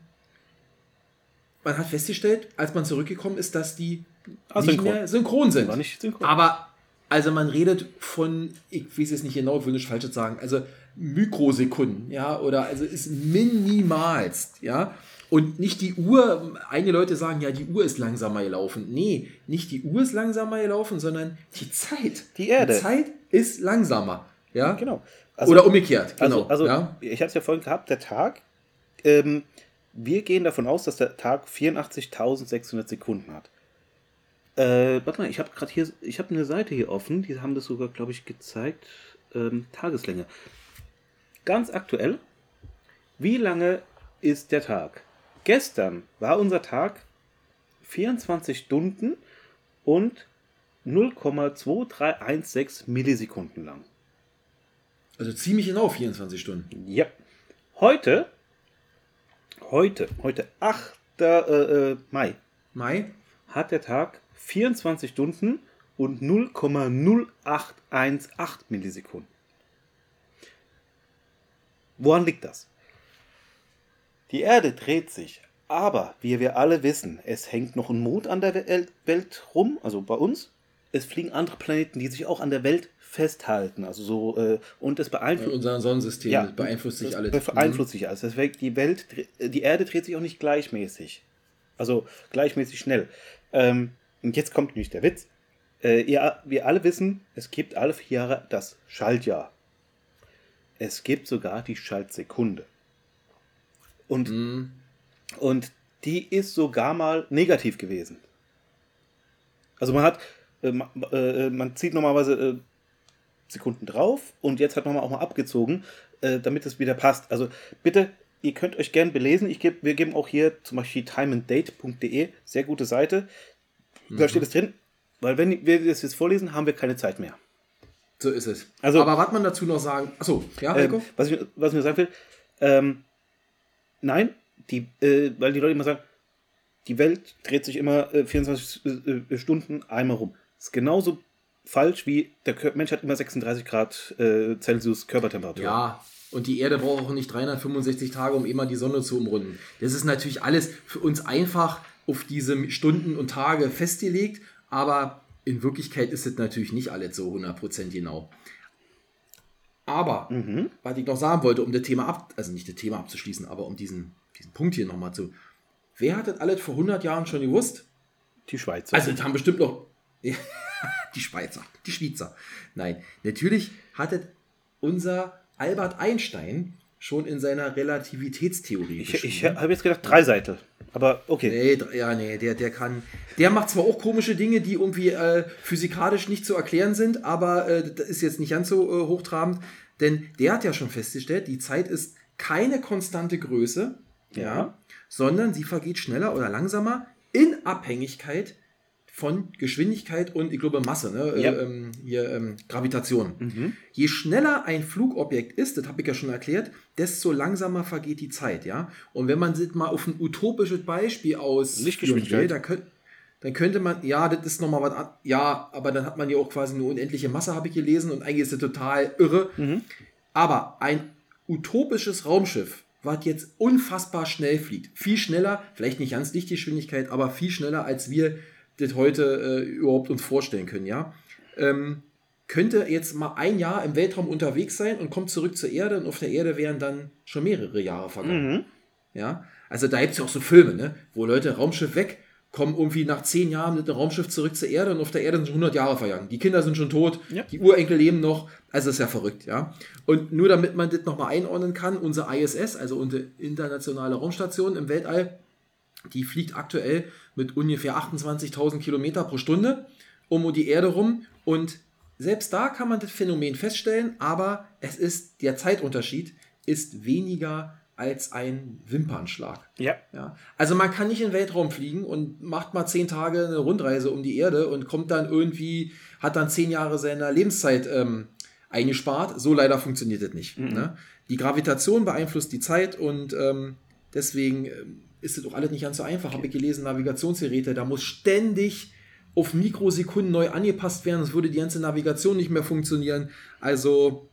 man hat festgestellt, als man zurückgekommen ist, dass die Ah, nicht synchron. mehr synchron sind. Nicht synchron. Aber, also man redet von, ich weiß jetzt nicht genau, ich will nicht falsch sagen, also Mikrosekunden, ja, oder also ist minimalst, ja. Und nicht die Uhr, einige Leute sagen, ja, die Uhr ist langsamer gelaufen. Nee, nicht die Uhr ist langsamer gelaufen, sondern die Zeit. Die Erde. Die Zeit ist langsamer, ja. Genau. Also- Oder umgekehrt, genau. Also, also ja? ich hatte es ja vorhin gehabt, der Tag. Ähm, wir gehen davon aus, dass der Tag 84.600 Sekunden hat. Äh, warte mal, ich habe gerade hier, ich habe eine Seite hier offen, die haben das sogar, glaube ich, gezeigt. Ähm, Tageslänge. Ganz aktuell, wie lange ist der Tag? Gestern war unser Tag 24 Stunden und 0,2316 Millisekunden lang. Also ziemlich genau 24 Stunden. Ja. Heute, heute, heute, 8. Äh, äh, Mai, Mai? hat der Tag 24 Stunden und 0,0818 Millisekunden. Woran liegt das? Die Erde dreht sich, aber wie wir alle wissen, es hängt noch ein Mond an der Wel- Welt rum, also bei uns. Es fliegen andere Planeten, die sich auch an der Welt festhalten, also so äh, und es In beeinflusst unserem Sonnensystem Ja, beeinflusst sich alles. Mhm. Beeinflusst sich alles. Deswegen die Welt, die Erde dreht sich auch nicht gleichmäßig. Also gleichmäßig schnell. Ähm, und jetzt kommt nämlich der Witz. Äh, ihr, wir alle wissen, es gibt alle vier Jahre das Schaltjahr. Es gibt sogar die Schaltsekunde. Und, Mhm. und die ist sogar mal negativ gewesen. Also man hat, äh, ma- äh, man zieht normalerweise äh, Sekunden drauf und jetzt hat man auch mal abgezogen, äh, damit es wieder passt. Also bitte, ihr könnt euch gern belesen. Ich geb, wir geben auch hier zum Beispiel timeanddate.de, sehr gute Seite. Da steht es drin, weil wenn wir das jetzt vorlesen, haben wir keine Zeit mehr. So ist es. Also- Aber was man dazu noch sagen. Achso, ja, Ähm, Heiko? was, ich, was ich nur sagen will, ähm, nein, die, äh, weil die Leute immer sagen, die Welt dreht sich immer äh, 24 äh, Stunden einmal rum. Ist genauso falsch wie der Mensch hat immer 36 Grad äh, Celsius Körpertemperatur. Ja, und die Erde braucht auch nicht 365 Tage, um immer die Sonne zu umrunden. Das ist natürlich alles für uns einfach auf diese Stunden und Tage festgelegt, aber in Wirklichkeit ist es natürlich nicht alles so 100% genau. Aber, Mhm. was ich noch sagen wollte, um das Thema ab, also nicht das Thema abzuschließen, aber um diesen, diesen Punkt hier nochmal zu. Wer hat das alles vor 100 Jahren schon gewusst? Die Schweizer. Also, das haben bestimmt noch. die Schweizer, die Schweizer. Nein, natürlich hatte unser Albert Einstein schon in seiner Relativitätstheorie. ich ich habe jetzt gedacht, drei Seiten. Aber okay. Nee, ja, nee, der, der kann. Der macht zwar auch komische Dinge, die irgendwie äh, physikalisch nicht zu erklären sind, aber äh, das ist jetzt nicht ganz so äh, hochtrabend, denn der hat ja schon festgestellt, die Zeit ist keine konstante Größe, ja. Ja. sondern sie vergeht schneller oder langsamer in Abhängigkeit von Geschwindigkeit und ich glaube Masse, ne? Ja. Äh, ähm, hier ähm, Gravitation. Mhm. Je schneller ein Flugobjekt ist, das habe ich ja schon erklärt, desto langsamer vergeht die Zeit, ja. Und wenn man das mal auf ein utopisches Beispiel aus Lichtgeschwindigkeit. dann, könnt, dann könnte man, ja, das ist nochmal was, ja, aber dann hat man ja auch quasi eine unendliche Masse, habe ich gelesen, und eigentlich ist das total irre. Mhm. Aber ein utopisches Raumschiff, was jetzt unfassbar schnell fliegt, viel schneller, vielleicht nicht ganz Lichtgeschwindigkeit, aber viel schneller, als wir das heute äh, überhaupt uns vorstellen können, ja. Ähm, könnte jetzt mal ein Jahr im Weltraum unterwegs sein und kommt zurück zur Erde und auf der Erde wären dann schon mehrere Jahre vergangen. Mhm. Ja, also da gibt es ja auch so Filme, ne? wo Leute Raumschiff weg, kommen irgendwie nach zehn Jahren mit einem Raumschiff zurück zur Erde und auf der Erde sind schon 100 Jahre vergangen. Die Kinder sind schon tot, Ja. die Urenkel leben noch, also das ist ja verrückt, ja. Und nur damit man das nochmal einordnen kann, unsere ISS, also unsere internationale Raumstation im Weltall, die fliegt aktuell mit ungefähr 28.000 Kilometer pro Stunde um die Erde rum und selbst da kann man das Phänomen feststellen, aber es ist, der Zeitunterschied ist weniger als ein Wimpernschlag. Ja. Ja. Also man kann nicht in den Weltraum fliegen und macht mal zehn Tage eine Rundreise um die Erde und kommt dann irgendwie, hat dann zehn Jahre seiner Lebenszeit ähm, eingespart. So leider funktioniert das nicht. Ne? Die Gravitation beeinflusst die Zeit und ähm, deswegen ähm, ist es auch alles nicht ganz so einfach. Habe ich gelesen, Navigationsgeräte, da muss ständig auf Mikrosekunden neu angepasst werden, sonst würde die ganze Navigation nicht mehr funktionieren. Also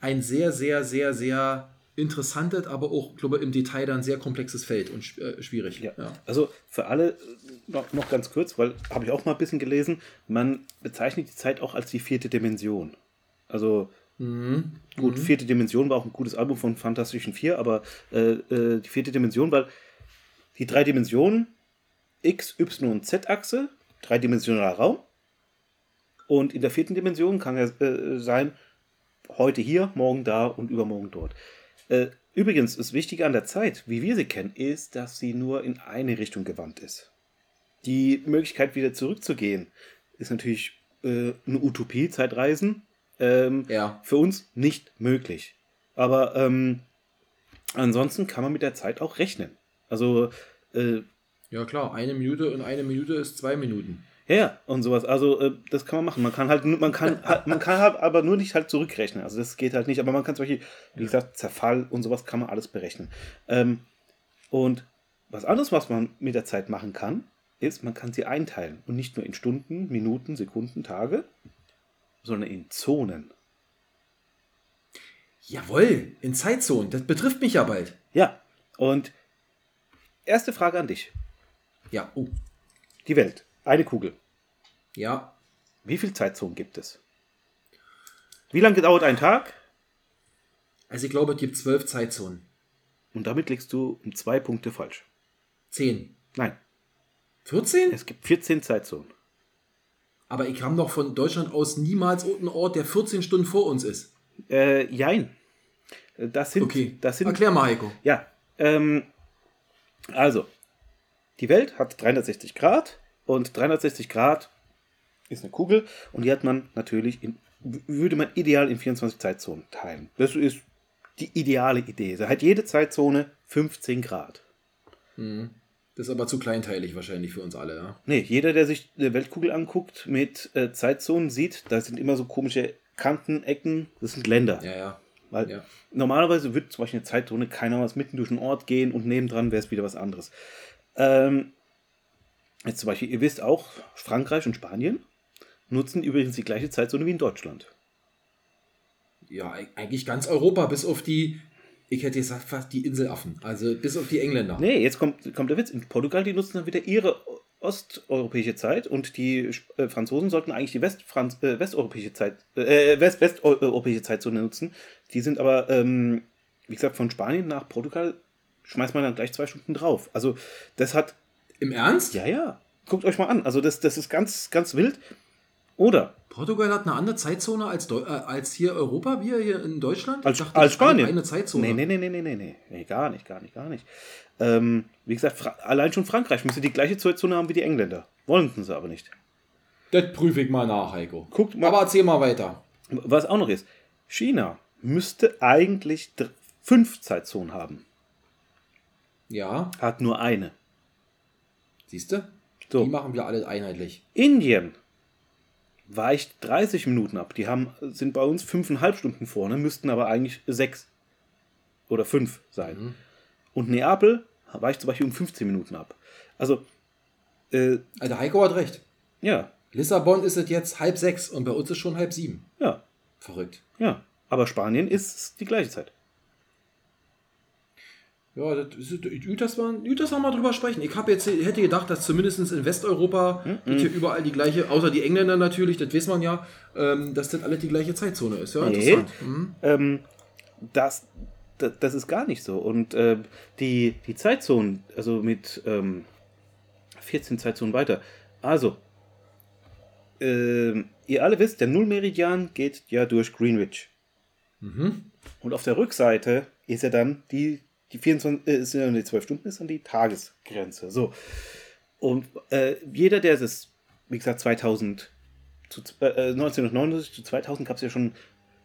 ein sehr, sehr, sehr, sehr interessantes, aber auch, glaube ich, im Detail dann sehr komplexes Feld und äh, schwierig. Ja. Also für alle äh, noch, noch ganz kurz, weil habe ich auch mal ein bisschen gelesen, man bezeichnet die Zeit auch als die vierte Dimension. Also Mhm. gut, vierte Dimension war auch ein gutes Album von Fantastischen Vier, aber äh, äh, die vierte Dimension, weil die drei Dimensionen X, Y und Z-Achse, dreidimensionaler Raum. Und in der vierten Dimension kann ja äh, sein heute hier, morgen da und übermorgen dort. Äh, übrigens, das Wichtige an der Zeit, wie wir sie kennen, ist, dass sie nur in eine Richtung gewandt ist. Die Möglichkeit, wieder zurückzugehen, ist natürlich äh, eine Utopie, Zeitreisen. Ähm, Ja. Für uns nicht möglich. Aber ähm, ansonsten kann man mit der Zeit auch rechnen. Also, äh, Ja, klar, eine Minute und eine Minute ist zwei Minuten. ja, und sowas. Also, äh, das kann man machen. Man kann halt, nur- man kann, halt- man kann halt aber nur nicht halt zurückrechnen. Also, das geht halt nicht. Aber man kann zum Beispiel, wie gesagt, Zerfall und sowas kann man alles berechnen. Ähm, und was anderes, was man mit der Zeit machen kann, ist, man kann sie einteilen. Und nicht nur in Stunden, Minuten, Sekunden, Tage, sondern in Zonen. Jawohl, in Zeitzonen. Das betrifft mich ja bald. Ja, und erste Frage an dich. Ja, oh. Die Welt. Eine Kugel. Ja. Wie viele Zeitzonen gibt es? Wie lange dauert ein Tag? Also ich glaube, es gibt zwölf Zeitzonen. Und damit liegst du um zwei Punkte falsch. Zehn. Nein, 14? es gibt 14 Zeitzonen. Aber ich kam doch von Deutschland aus niemals einen Ort, der 14 Stunden vor uns ist. Äh, jein. Das sind, Okay, das sind, erklär mal, Heiko. ja, ähm, also, die Welt hat 360 Grad und 360 Grad ist eine Kugel und die hat man natürlich in, würde man ideal in 24 Zeitzonen teilen. Das ist die ideale Idee. Da hat jede Zeitzone 15 Grad. Das ist aber zu kleinteilig wahrscheinlich für uns alle, ja. Nee, jeder, der sich eine Weltkugel anguckt mit äh, Zeitzonen, sieht, da sind immer so komische Kanten, Ecken, das sind Länder. Ja, ja. Weil ja. normalerweise wird zum Beispiel eine Zeitzone keiner was mitten durch den Ort gehen und nebendran wäre es wieder was anderes. Ähm, jetzt zum Beispiel, ihr wisst auch, Frankreich und Spanien nutzen übrigens die gleiche Zeitzone wie in Deutschland. Ja, eig- eigentlich ganz Europa, bis auf die, ich hätte gesagt, fast die Inselaffen. Also bis auf die Engländer. Nee, jetzt kommt, kommt der Witz. In Portugal, die nutzen dann wieder ihre osteuropäische Zeit und die äh, Franzosen sollten eigentlich die Westfranz äh, westeuropäische Zeit, äh, West westeuropäische Zeitzone nutzen. Die sind aber, ähm, wie gesagt, von Spanien nach Portugal schmeißt man dann gleich zwei Stunden drauf. Also das hat, Im Ernst? ja, ja, guckt euch mal an. Also das, das ist ganz, ganz wild. Oder Portugal hat eine andere Zeitzone als, Deu äh, als hier Europa, wir hier in Deutschland? als, Ich dachte, als Spanien. Eine Zeitzone. Nee, nee, nee, nee, nee, nee, nee, gar nicht, gar nicht, gar nicht. Ähm, wie gesagt, Fra allein schon Frankreich müsste die gleiche Zeitzone haben wie die Engländer. Wollten sie aber nicht. Das prüfe ich mal nach, Heiko. Guckt mal. Aber erzähl mal weiter. Was auch noch ist, China müsste eigentlich fünf Zeitzonen haben, Ja, hat nur eine. siehst du? So. Die machen wir alle einheitlich. Indien weicht 30 Minuten ab. Die haben, sind bei uns fünfeinhalb Stunden vorne, müssten aber eigentlich sechs oder fünf sein. Und Neapel weicht zum Beispiel um 15 Minuten ab. Also, äh, Also Heiko hat recht. ja, Lissabon ist es jetzt halb sechs und bei uns ist schon halb sieben. ja, Verrückt. ja. Aber Spanien ist die gleiche Zeit. Ja, das ist wir, gut, dass wir mal drüber sprechen. Ich habe jetzt hätte gedacht, dass zumindest in Westeuropa gibt hier überall die gleiche, außer die Engländer natürlich, das weiß man ja, ähm, dass das alle die gleiche Zeitzone ist. Ja, Nee. interessant. Mhm. Ähm, das, das, das ist gar nicht so. Und äh, die, die Zeitzonen, also mit ähm, 14 Zeitzonen weiter. Also, ähm, ihr alle wisst, der Nullmeridian geht ja durch Greenwich. Und auf der Rückseite ist ja dann die, die 24, äh, sind ja die 12 Stunden ist dann die Tagesgrenze. So. Und äh, jeder, der es, wie gesagt, 2000 zu, äh, 1999 zu 2000 gab es ja schon,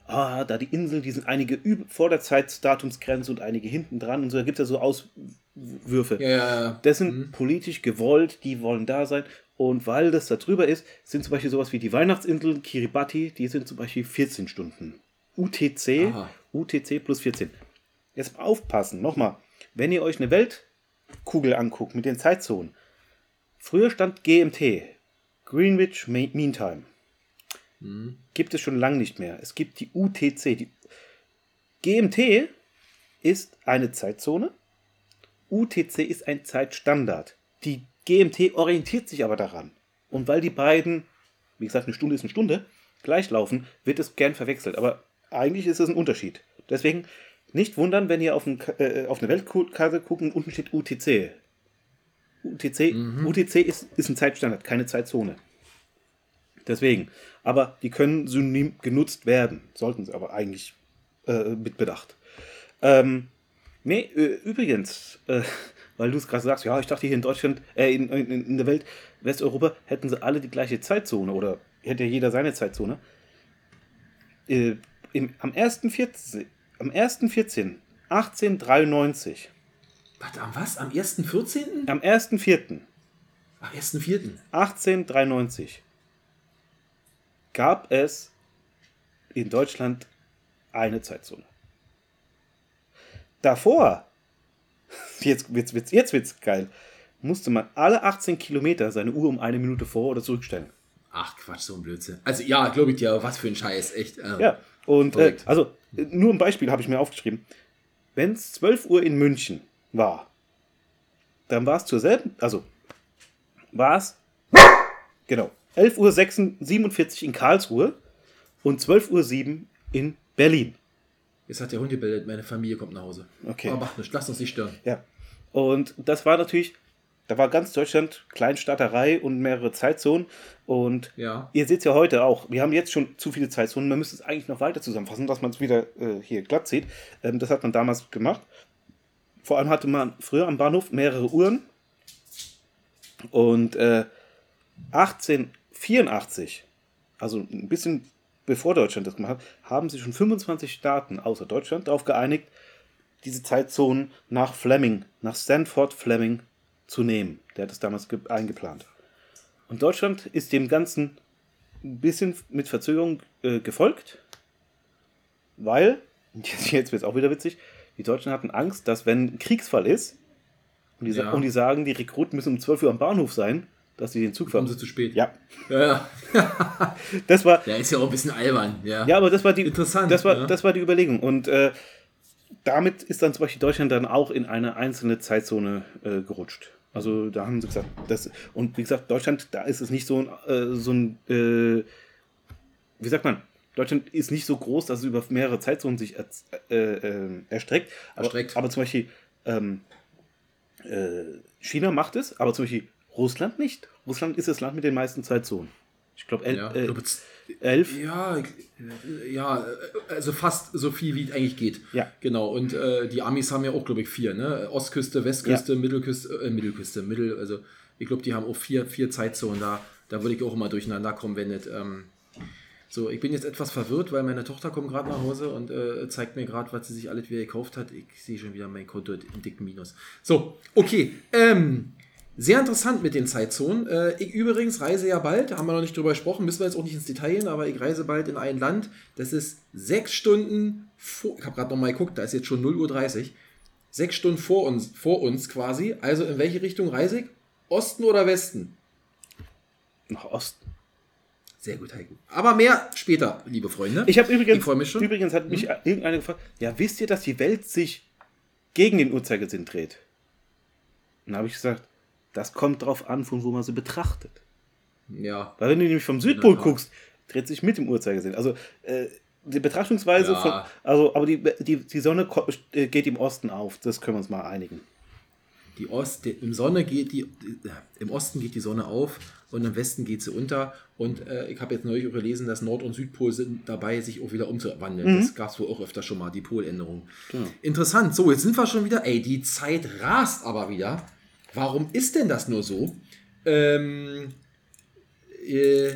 ah, da die Inseln, die sind einige vor der Zeitdatumsgrenze und einige hinten dran und so, da gibt es ja so Auswürfe. Ja, ja, ja. Das sind politisch gewollt, die wollen da sein. Und weil das da drüber ist, sind zum Beispiel sowas wie die Weihnachtsinseln, Kiribati, die sind zum Beispiel 14 Stunden. UTC, Aha. UTC plus 14. Jetzt aufpassen, nochmal. Wenn ihr euch eine Weltkugel anguckt mit den Zeitzonen, früher stand GMT, Greenwich Me- Mean Time. Gibt es schon lange nicht mehr. Es gibt die UTC. Die GMT ist eine Zeitzone. UTC ist ein Zeitstandard. Die GMT orientiert sich aber daran. Und weil die beiden, wie gesagt, eine Stunde ist eine Stunde, gleich laufen, wird es gern verwechselt. Aber eigentlich ist es ein Unterschied. Deswegen nicht wundern, wenn ihr auf, ein, äh, auf eine Weltkarte guckt und unten steht UTC. UTC, UTC ist, ist ein Zeitstandard, keine Zeitzone. Deswegen. Aber die können synonym genutzt werden. Sollten sie aber eigentlich äh, mit Bedacht. Ähm, nee, äh, übrigens, äh, weil du es gerade sagst, ja, ich dachte hier in Deutschland, äh, in, in, in der Welt, Westeuropa, hätten sie alle die gleiche Zeitzone oder hätte ja jeder seine Zeitzone. Äh, im, am 1.14. Am 1.14. 1893. Warte, am was? Am 1.14.? Am 1.4. Am 1.4. 1893 gab es in Deutschland eine Zeitzone. Davor, jetzt wird's, wird's, jetzt wird's geil, musste man alle 18 Kilometer seine Uhr um eine Minute vor- oder zurückstellen. Ach Quatsch, so ein Blödsinn. Also ja, glaube ich dir, was für ein Scheiß, echt. äh. Ja, und äh, also nur ein Beispiel habe ich mir aufgeschrieben. Wenn es 12 Uhr in München war, dann war es zur selben, also war es, genau, 11 Uhr 47 in Karlsruhe und 12 Uhr 7 in Berlin. Jetzt hat der Hund gebellt, meine Familie kommt nach Hause. Okay. Aber macht nichts, lass uns nicht stören. Ja. Und das war natürlich, da war ganz Deutschland Kleinstaaterei und mehrere Zeitzonen. Und Ja. ihr seht es ja heute auch, wir haben jetzt schon zu viele Zeitzonen, man müsste es eigentlich noch weiter zusammenfassen, dass man es wieder äh, hier glatt sieht. Ähm, das hat man damals gemacht. Vor allem hatte man früher am Bahnhof mehrere Uhren. Und äh, 1884, also ein bisschen bevor Deutschland das gemacht hat, haben sich schon 25 Staaten außer Deutschland darauf geeinigt, diese Zeitzonen nach Fleming, nach Stanford Fleming zu nehmen. Der hat es damals ge- eingeplant. Und Deutschland ist dem Ganzen ein bisschen mit Verzögerung äh, gefolgt, weil, und jetzt, jetzt wird es auch wieder witzig, die Deutschen hatten Angst, dass wenn ein Kriegsfall ist und die, Ja. und die sagen, die Rekruten müssen um 12 Uhr am Bahnhof sein, dass sie den Zug Kommen fahren. sie zu spät. Ja, Ja, das war, ja ist ja auch ein bisschen albern. Ja. ja, aber das war die, Interessant, das war, ja. das war die Überlegung. Und äh, damit ist dann zum Beispiel Deutschland dann auch in eine einzelne Zeitzone äh, gerutscht. Also da haben sie gesagt, das, und wie gesagt, Deutschland, da ist es nicht so ein, äh, so ein äh, wie sagt man, Deutschland ist nicht so groß, dass es über mehrere Zeitzonen sich erz- äh, äh, erstreckt. Aber, Erstreckt. aber zum Beispiel ähm, äh, China macht es, aber zum Beispiel Russland nicht. Russland ist das Land mit den meisten Zeitzonen. Ich glaube, el Ja, äh, glaub, jetzt- elf. Ja, ja, also fast so viel, wie es eigentlich geht. Ja. Genau, und äh, die Amis haben ja auch, glaube ich, vier, ne? Ostküste, Westküste, Mittelküste, äh, Mittelküste, Mittel, also ich glaube, die haben auch vier, vier Zeitzonen da. Da würde ich auch immer durcheinander kommen, wenn nicht. Ähm, so, ich bin jetzt etwas verwirrt, weil meine Tochter kommt gerade nach Hause und äh, zeigt mir gerade, was sie sich alles wieder gekauft hat. Ich sehe schon wieder mein Konto im dicken Minus. So, okay. Ähm, sehr interessant mit den Zeitzonen. Äh, ich übrigens reise ja bald, haben wir noch nicht drüber gesprochen, müssen wir jetzt auch nicht ins Detail gehen, aber ich reise bald in ein Land, das ist sechs Stunden vor, ich habe gerade noch mal geguckt, da ist jetzt schon 0.30 Uhr, sechs Stunden vor uns, vor uns quasi. Also in welche Richtung reise ich? Osten oder Westen? Nach Osten. Sehr gut, Heiko. Aber mehr später, liebe Freunde. Ich habe übrigens, Ich freu mich schon. Hm? übrigens hat mich irgendeiner gefragt, ja, wisst ihr, dass die Welt sich gegen den Uhrzeigersinn dreht? Und dann habe ich gesagt, das kommt drauf an, von wo man sie betrachtet. ja, Weil wenn du nämlich vom Südpol Tat. guckst, dreht sich mit dem Uhrzeigersinn. Also äh, die Betrachtungsweise Ja. von, also, aber die, die, die Sonne äh, geht im Osten auf, das können wir uns mal einigen. die Ost, im Sonne geht die, äh, im Osten geht die Sonne auf und im Westen geht sie unter. Und äh, ich habe jetzt neulich auch gelesen, dass Nord- und Südpol sind dabei, sich auch wieder umzuwandeln. Das gab es wohl auch öfter schon mal, die Poländerung. Genau. Interessant. So, jetzt sind wir schon wieder. Ey, die Zeit rast aber wieder. Warum ist denn das nur so? Ähm, äh,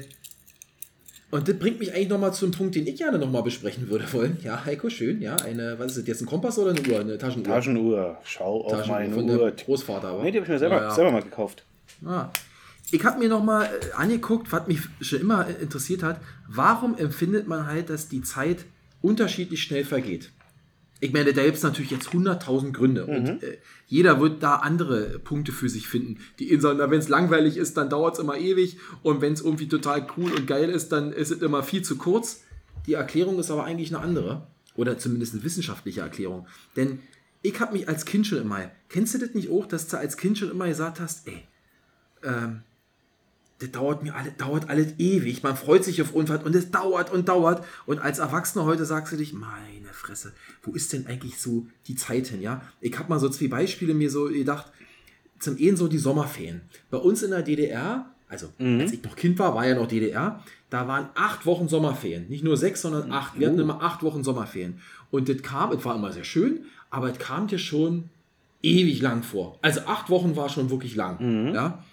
und das bringt mich eigentlich nochmal zu einem Punkt, den ich gerne nochmal besprechen würde wollen. Ja, Heiko, schön. Ja, eine, was ist das jetzt, ein Kompass oder eine Uhr? Eine Taschenuhr? Taschenuhr, schau auf Taschenuhr meine von Uhr. Großvater. Aber. Nee, die habe ich mir selber, Ja, ja. selber mal gekauft. Ah. Ich habe mir nochmal äh, angeguckt, was mich schon immer interessiert hat. Warum empfindet man halt, dass die Zeit unterschiedlich schnell vergeht? Ich meine, da gibt es natürlich jetzt 100.000 Gründe und äh, jeder wird da andere Punkte für sich finden. Die Inseln, wenn es langweilig ist, dann dauert es immer ewig und wenn es irgendwie total cool und geil ist, dann ist es immer viel zu kurz. Die Erklärung ist aber eigentlich eine andere oder zumindest eine wissenschaftliche Erklärung. Denn ich habe mich als Kind schon immer, kennst du das nicht auch, dass du als Kind schon immer gesagt hast, ey, ähm, das dauert mir alle, dauert alles ewig. Man freut sich auf Unfall und es dauert und dauert. Und als Erwachsener heute sagst du dich, meine Fresse, wo ist denn eigentlich so die Zeit hin, ja? Ich habe mal so zwei Beispiele mir so gedacht, zum einen so die Sommerferien. Bei uns in der DDR also Mhm. als ich noch Kind war, war ja noch DDR, da waren acht Wochen Sommerferien. Nicht nur sechs, sondern acht. Wir hatten Oh. immer acht Wochen Sommerferien. Und das kam, es war immer sehr schön, aber es kam dir schon ewig lang vor. Also acht Wochen war schon wirklich lang. Mhm. Ja?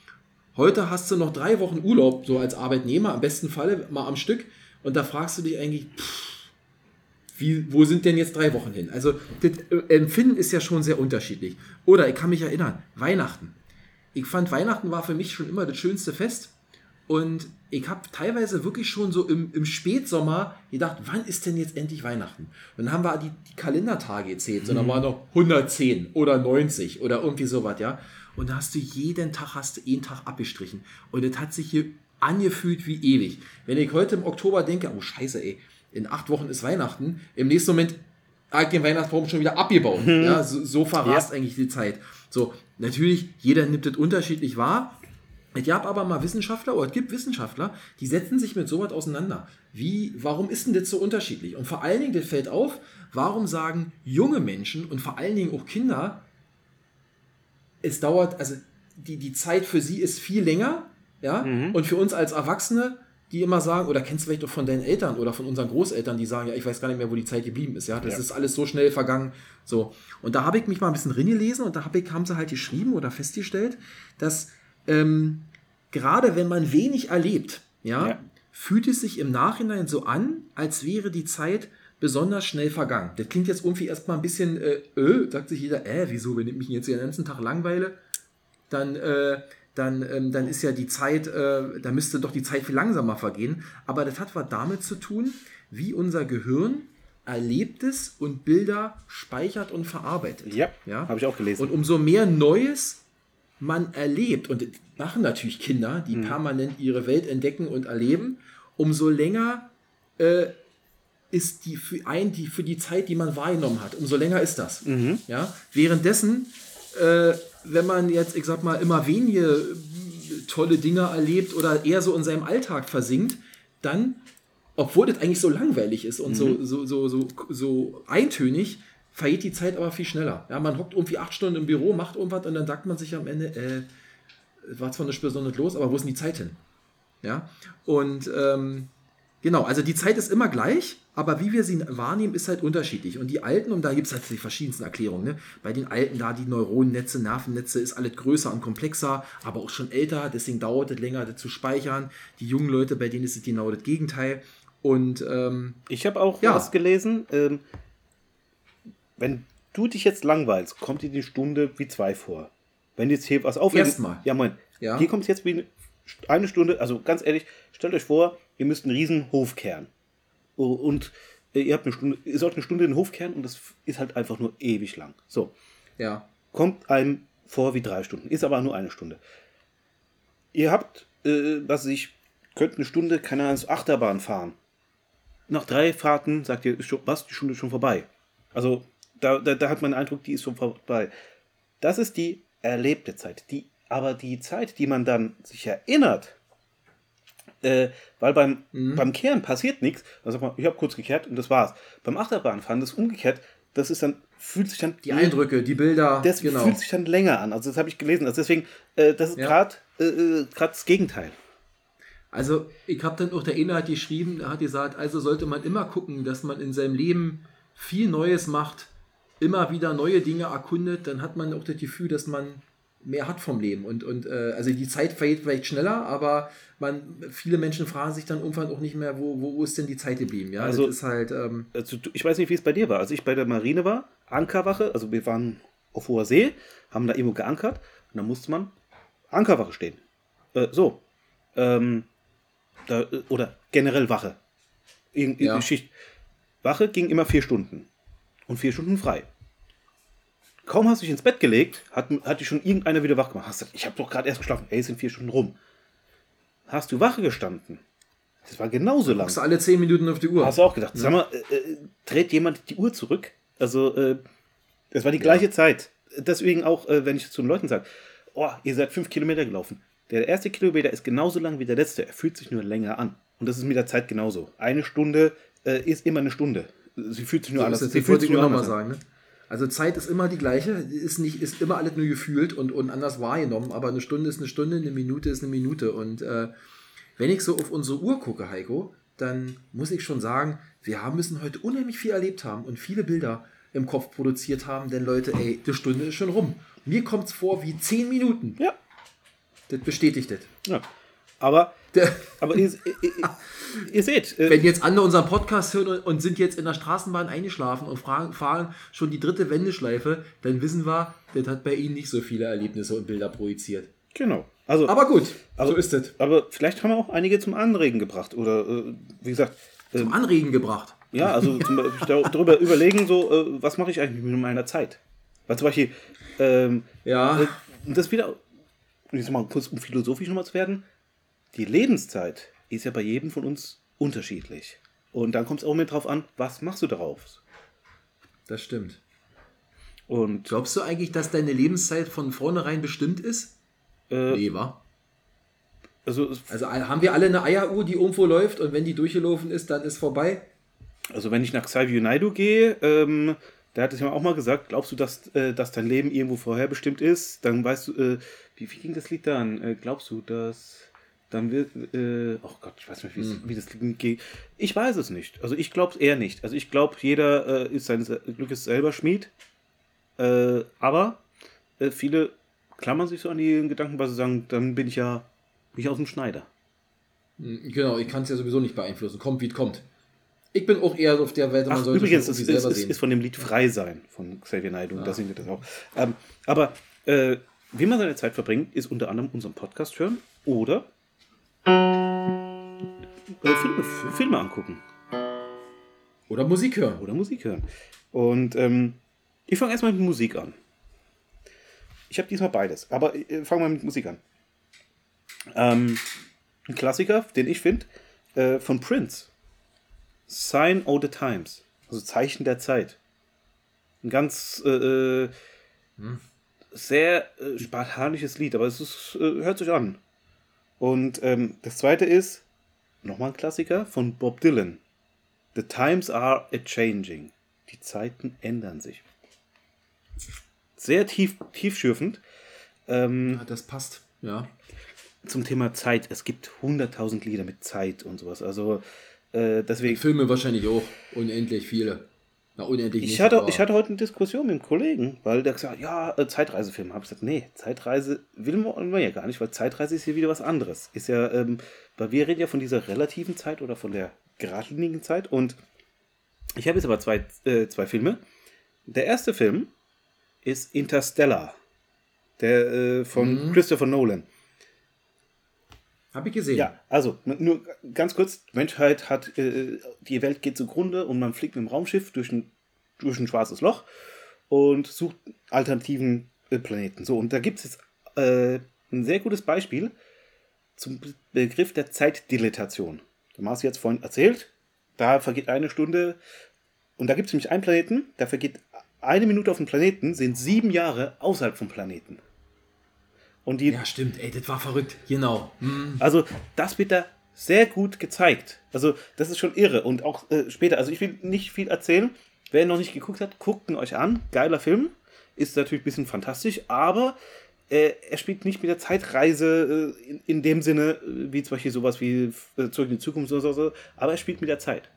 Heute hast du noch drei Wochen Urlaub, so als Arbeitnehmer, am besten Falle mal am Stück. Und da fragst du dich eigentlich, pff, wie, wo sind denn jetzt drei Wochen hin? Also das äh, Empfinden ist ja schon sehr unterschiedlich. Oder ich kann mich erinnern, Weihnachten. Ich fand Weihnachten war für mich schon immer das schönste Fest. Und ich habe teilweise wirklich schon so im, im Spätsommer gedacht, wann ist denn jetzt endlich Weihnachten? Und dann haben wir die, die Kalendertage gezählt, sondern waren noch 110 oder 90 oder irgendwie sowas, ja. Und da hast du jeden Tag, hast du einen Tag abgestrichen. Und das hat sich hier angefühlt wie ewig. Wenn ich heute im Oktober denke, oh scheiße, ey, in acht Wochen ist Weihnachten, im nächsten Moment habe ich den Weihnachtsbaum schon wieder abgebaut. Ja, so, so verrast eigentlich die Zeit. So, natürlich, jeder nimmt das unterschiedlich wahr. Es gab aber mal Wissenschaftler, oder es gibt Wissenschaftler, die setzen sich mit sowas auseinander. Wie, warum ist denn das so unterschiedlich? Und vor allen Dingen, das fällt auf, warum sagen junge Menschen und vor allen Dingen auch Kinder, es dauert, also die, die Zeit für sie ist viel länger, ja, und für uns als Erwachsene, die immer sagen, oder kennst du vielleicht auch von deinen Eltern oder von unseren Großeltern, die sagen, ja, ich weiß gar nicht mehr, wo die Zeit geblieben ist, ja, das Ja. ist alles so schnell vergangen, so. Und da habe ich mich mal ein bisschen reingelesen und da hab ich, haben sie halt geschrieben oder festgestellt, dass ähm, gerade wenn man wenig erlebt, ja, Ja. fühlt es sich im Nachhinein so an, als wäre die Zeit besonders schnell vergangen. Das klingt jetzt irgendwie erstmal ein bisschen, äh, äh, sagt sich jeder, äh, wieso, wenn ich mich jetzt den ganzen Tag langweile, dann, äh, dann, ähm, dann ist ja die Zeit, äh, da müsste doch die Zeit viel langsamer vergehen. Aber das hat was damit zu tun, wie unser Gehirn Erlebtes und Bilder speichert und verarbeitet. Ja, Ja? habe ich auch gelesen. Und umso mehr Neues man erlebt, und das machen natürlich Kinder, die permanent ihre Welt entdecken und erleben, umso länger äh, ist die für ein, die für die Zeit, die man wahrgenommen hat, umso länger ist das. Ja? Währenddessen, äh, wenn man jetzt, ich sag mal, immer wenige tolle Dinge erlebt oder eher so in seinem Alltag versinkt, dann, obwohl das eigentlich so langweilig ist und so, so, so, so, so eintönig, vergeht die Zeit aber viel schneller. Ja, man hockt irgendwie acht Stunden im Büro, macht irgendwas und dann sagt man sich am Ende, äh, war zwar nicht besonders los, aber wo ist denn die Zeit hin? Ja, und ähm, genau, also die Zeit ist immer gleich, aber wie wir sie wahrnehmen, ist halt unterschiedlich. Und die Alten, und da gibt es halt die verschiedensten Erklärungen, ne? bei den Alten da die Neuronennetze, Nervennetze ist alles größer und komplexer, aber auch schon älter, deswegen dauert es länger, das zu speichern. Die jungen Leute, bei denen ist es genau das Gegenteil. Und ähm, Ich habe auch Ja. was gelesen. Ähm, wenn du dich jetzt langweilst, kommt dir die Stunde wie zwei vor. Wenn jetzt hier was aufhört. Erstmal. Ja, moin. Ja. Hier kommt es jetzt wie eine- eine Stunde. Also ganz ehrlich, stellt euch vor, ihr müsst einen riesen Hof kehren. Oh, Und äh, ihr habt eine Stunde, ihr sollt eine Stunde den Hof kehren und das ist halt einfach nur ewig lang. So. ja, kommt einem vor wie drei Stunden, ist aber nur eine Stunde. Ihr habt, äh, was ich, könnt eine Stunde, keine Ahnung, Achterbahn fahren. Nach drei Fahrten sagt ihr, ist schon, was, die Stunde ist schon vorbei. Also da, da, da hat man den Eindruck, die ist schon vorbei. Das ist die erlebte Zeit. Die, aber die Zeit, die man dann sich erinnert, äh, weil beim, beim Kehren passiert nichts, dann sagt man, ich habe kurz gekehrt und das war's. Beim Achterbahnfahren, das ist umgekehrt, das ist dann, fühlt sich dann die Eindrücke, die Bilder, das genau. fühlt sich dann länger an. Also das habe ich gelesen. Also deswegen, äh, das ist Ja. gerade äh, äh, das Gegenteil. Also, ich habe dann auch der Inhalt geschrieben, er hat gesagt, also sollte man immer gucken, dass man in seinem Leben viel Neues macht, immer wieder neue Dinge erkundet, dann hat man auch das Gefühl, dass man mehr hat vom Leben. Und, und äh, also die Zeit vergeht vielleicht schneller, aber man, viele Menschen fragen sich dann irgendwann auch nicht mehr, wo, wo, ist denn die Zeit geblieben? Ja, Also- das ist halt, ähm, Also, ich weiß nicht, wie es bei dir war. Als ich bei der Marine war, Ankerwache, also wir waren auf hoher See, haben da irgendwo geankert und dann musste man Ankerwache stehen. Äh, so. Ähm, da, oder generell Wache. Irgend, Ja. irgendeine Schicht. Wache ging immer vier Stunden. Und vier Stunden frei. Kaum hast du dich ins Bett gelegt, hat, hat dich schon irgendeiner wieder wach gemacht. Hast gesagt, ich habe doch gerade erst geschlafen. Ey, es sind vier Stunden rum. Hast du Wache gestanden? Das war genauso lang. guckst du alle zehn Minuten auf die Uhr. Hast du auch gedacht, sag mal, äh, äh, dreht jemand die Uhr zurück? Also, äh, das war die gleiche Zeit. Deswegen auch, äh, wenn ich zu den Leuten sage, oh, ihr seid fünf Kilometer gelaufen. Der erste Kilometer ist genauso lang wie der letzte. Er fühlt sich nur länger an. Und das ist mit der Zeit genauso. Eine Stunde äh, ist immer eine Stunde. Sie fühlt sich nur So anders sie fühlt sich ich nur anders an. sagen. Ne? Also Zeit ist immer die gleiche, ist nicht, ist immer alles nur gefühlt und, und anders wahrgenommen, aber eine Stunde ist eine Stunde, eine Minute ist eine Minute. Und äh, wenn ich so auf unsere Uhr gucke, Heiko, dann muss ich schon sagen, wir haben müssen heute unheimlich viel erlebt haben und viele Bilder im Kopf produziert haben, denn Leute, ey, die Stunde ist schon rum. Mir kommt es vor wie zehn Minuten. Ja. Das bestätigt das. ja. Aber, aber ihr, ihr, ihr seht, äh, Wenn jetzt andere unseren Podcast hören und- sind jetzt in der Straßenbahn eingeschlafen und fragen, fahren schon die dritte Wendeschleife, dann wissen wir, das hat bei ihnen nicht so viele Erlebnisse und Bilder projiziert. genau. Also, Aber gut, Also- so ist es. aber vielleicht haben wir auch einige zum Anregen gebracht. Oder, äh, wie gesagt, äh, Zum Anregen gebracht. ja, also zum Beispiel dar- darüber überlegen, so, äh, was mache ich eigentlich mit meiner Zeit? Weil zum Beispiel, ähm, Ja, Äh, das wieder, jetzt mal kurz um philosophisch nochmal zu werden, die Lebenszeit ist ja bei jedem von uns unterschiedlich. Und dann kommt es auch mit drauf an, was machst du darauf? das stimmt. Und Glaubst du eigentlich, dass deine Lebenszeit von vornherein bestimmt ist? äh, Nee, wa? also, Also haben wir alle eine Eieruhr, die irgendwo läuft und wenn die durchgelaufen ist, dann ist vorbei? also wenn ich nach Xavier Naidoo gehe, ähm, der hat es ja auch mal gesagt, glaubst du, dass, äh, dass dein Leben irgendwo vorherbestimmt ist? Dann weißt du, äh, wie, wie ging das Lied dann? Äh, glaubst du, dass dann wird, äh, oh Gott, ich weiß nicht, wie, es- wie das geht. Ich weiß es nicht. Also ich glaube es eher nicht. Also ich glaube, jeder äh, ist seines Glückes selber Schmied. Äh, aber äh, viele klammern sich so an die Gedanken, weil sie sagen, dann bin ich ja bin ich aus dem Schneider. Hm, Genau, ich kann es ja sowieso nicht beeinflussen. Kommt, wie es kommt. Ich bin auch eher auf der Welt, man Ach, sollte übrigens, ist, selber ist, sehen. ist von dem Lied Frei sein von Xavier Naidoo. Ah. Da singt er das auch. Ähm, aber äh, wie man seine Zeit verbringt, ist unter anderem unseren Podcast hören oder äh, Filme, Filme angucken Oder Musik hören. oder Musik hören. Und ähm, ich fange erstmal mit Musik an. Ich habe diesmal beides, aber äh, fangen wir mit Musik an. Ähm, ein Klassiker, den ich finde, äh, von Prince. Sign of the Times. Also Zeichen der Zeit. Ein ganz äh, äh, sehr äh, spartanisches Lied, aber es ist, äh, hört sich an. Und ähm, das zweite ist, nochmal ein Klassiker von Bob Dylan. The times are a changing. Die Zeiten ändern sich. Sehr tief, tiefschürfend. Ähm, Ja, das passt. Ja. zum Thema Zeit. Es gibt 100.000 Lieder mit Zeit und sowas. Also äh, deswegen. Filme wahrscheinlich auch. Unendlich viele. Na, unendlich Ich nicht, hatte, ich hatte heute eine Diskussion mit einem Kollegen, weil der gesagt hat, ja, äh, Zeitreisefilm. Habe ich gesagt, nee, Zeitreise will man, ja gar nicht, weil Zeitreise ist hier wieder was anderes. Ist ja, ähm, weil wir reden ja von dieser relativen Zeit oder von der geradlinigen Zeit. Und ich habe jetzt aber zwei, äh, zwei Filme. Der erste Film ist Interstellar, der äh, von Mhm. Christopher Nolan. Hab ich gesehen. Ja, also nur ganz kurz, Menschheit hat, äh, die Welt geht zugrunde und man fliegt mit dem Raumschiff durch ein, durch ein schwarzes Loch und sucht alternativen äh, Planeten. So, und da gibt es jetzt äh, ein sehr gutes Beispiel zum Be- Begriff der Zeitdilatation. Der Marci jetzt vorhin erzählt, da vergeht eine Stunde und da gibt es nämlich einen Planeten, da vergeht eine Minute auf dem Planeten, sind sieben Jahre außerhalb vom Planeten. Und die, Ja, stimmt. Ey, das war verrückt. Genau. Hm. also das wird da sehr gut gezeigt. Also das ist schon irre. Und auch äh, später, also ich will nicht viel erzählen. Wer noch nicht geguckt hat, guckt ihn euch an. Geiler Film. Ist natürlich ein bisschen fantastisch, aber äh, er spielt nicht mit der Zeitreise äh, in, in dem Sinne, äh, wie zum Beispiel sowas wie äh, Zurück in die Zukunft oder so, aber er spielt mit der Zeit.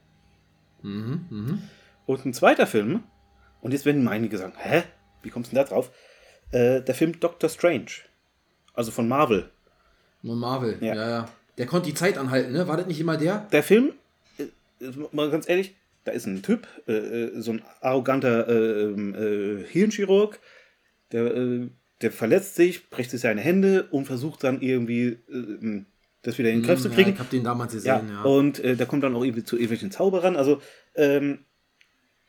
Mhm, mhm. Und ein zweiter Film, und jetzt werden einige sagen, hä, wie kommst du denn da drauf? Äh, der Film Doctor Strange. Also von Marvel. Nur Marvel. Ja. Ja. ja, Der konnte die Zeit anhalten, ne? War das nicht immer der? der Film, äh, mal ganz ehrlich, da ist ein Typ, äh, äh, so ein arroganter äh, äh, Hirnchirurg, der, äh, der verletzt sich, bricht sich seine Hände und versucht dann irgendwie äh, das wieder in den Griff zu Hm, kriegen. Ja, ich hab den damals Ja, gesehen, ja. und äh, da kommt dann auch irgendwie zu irgendwelchen Zauberern. Also, ähm,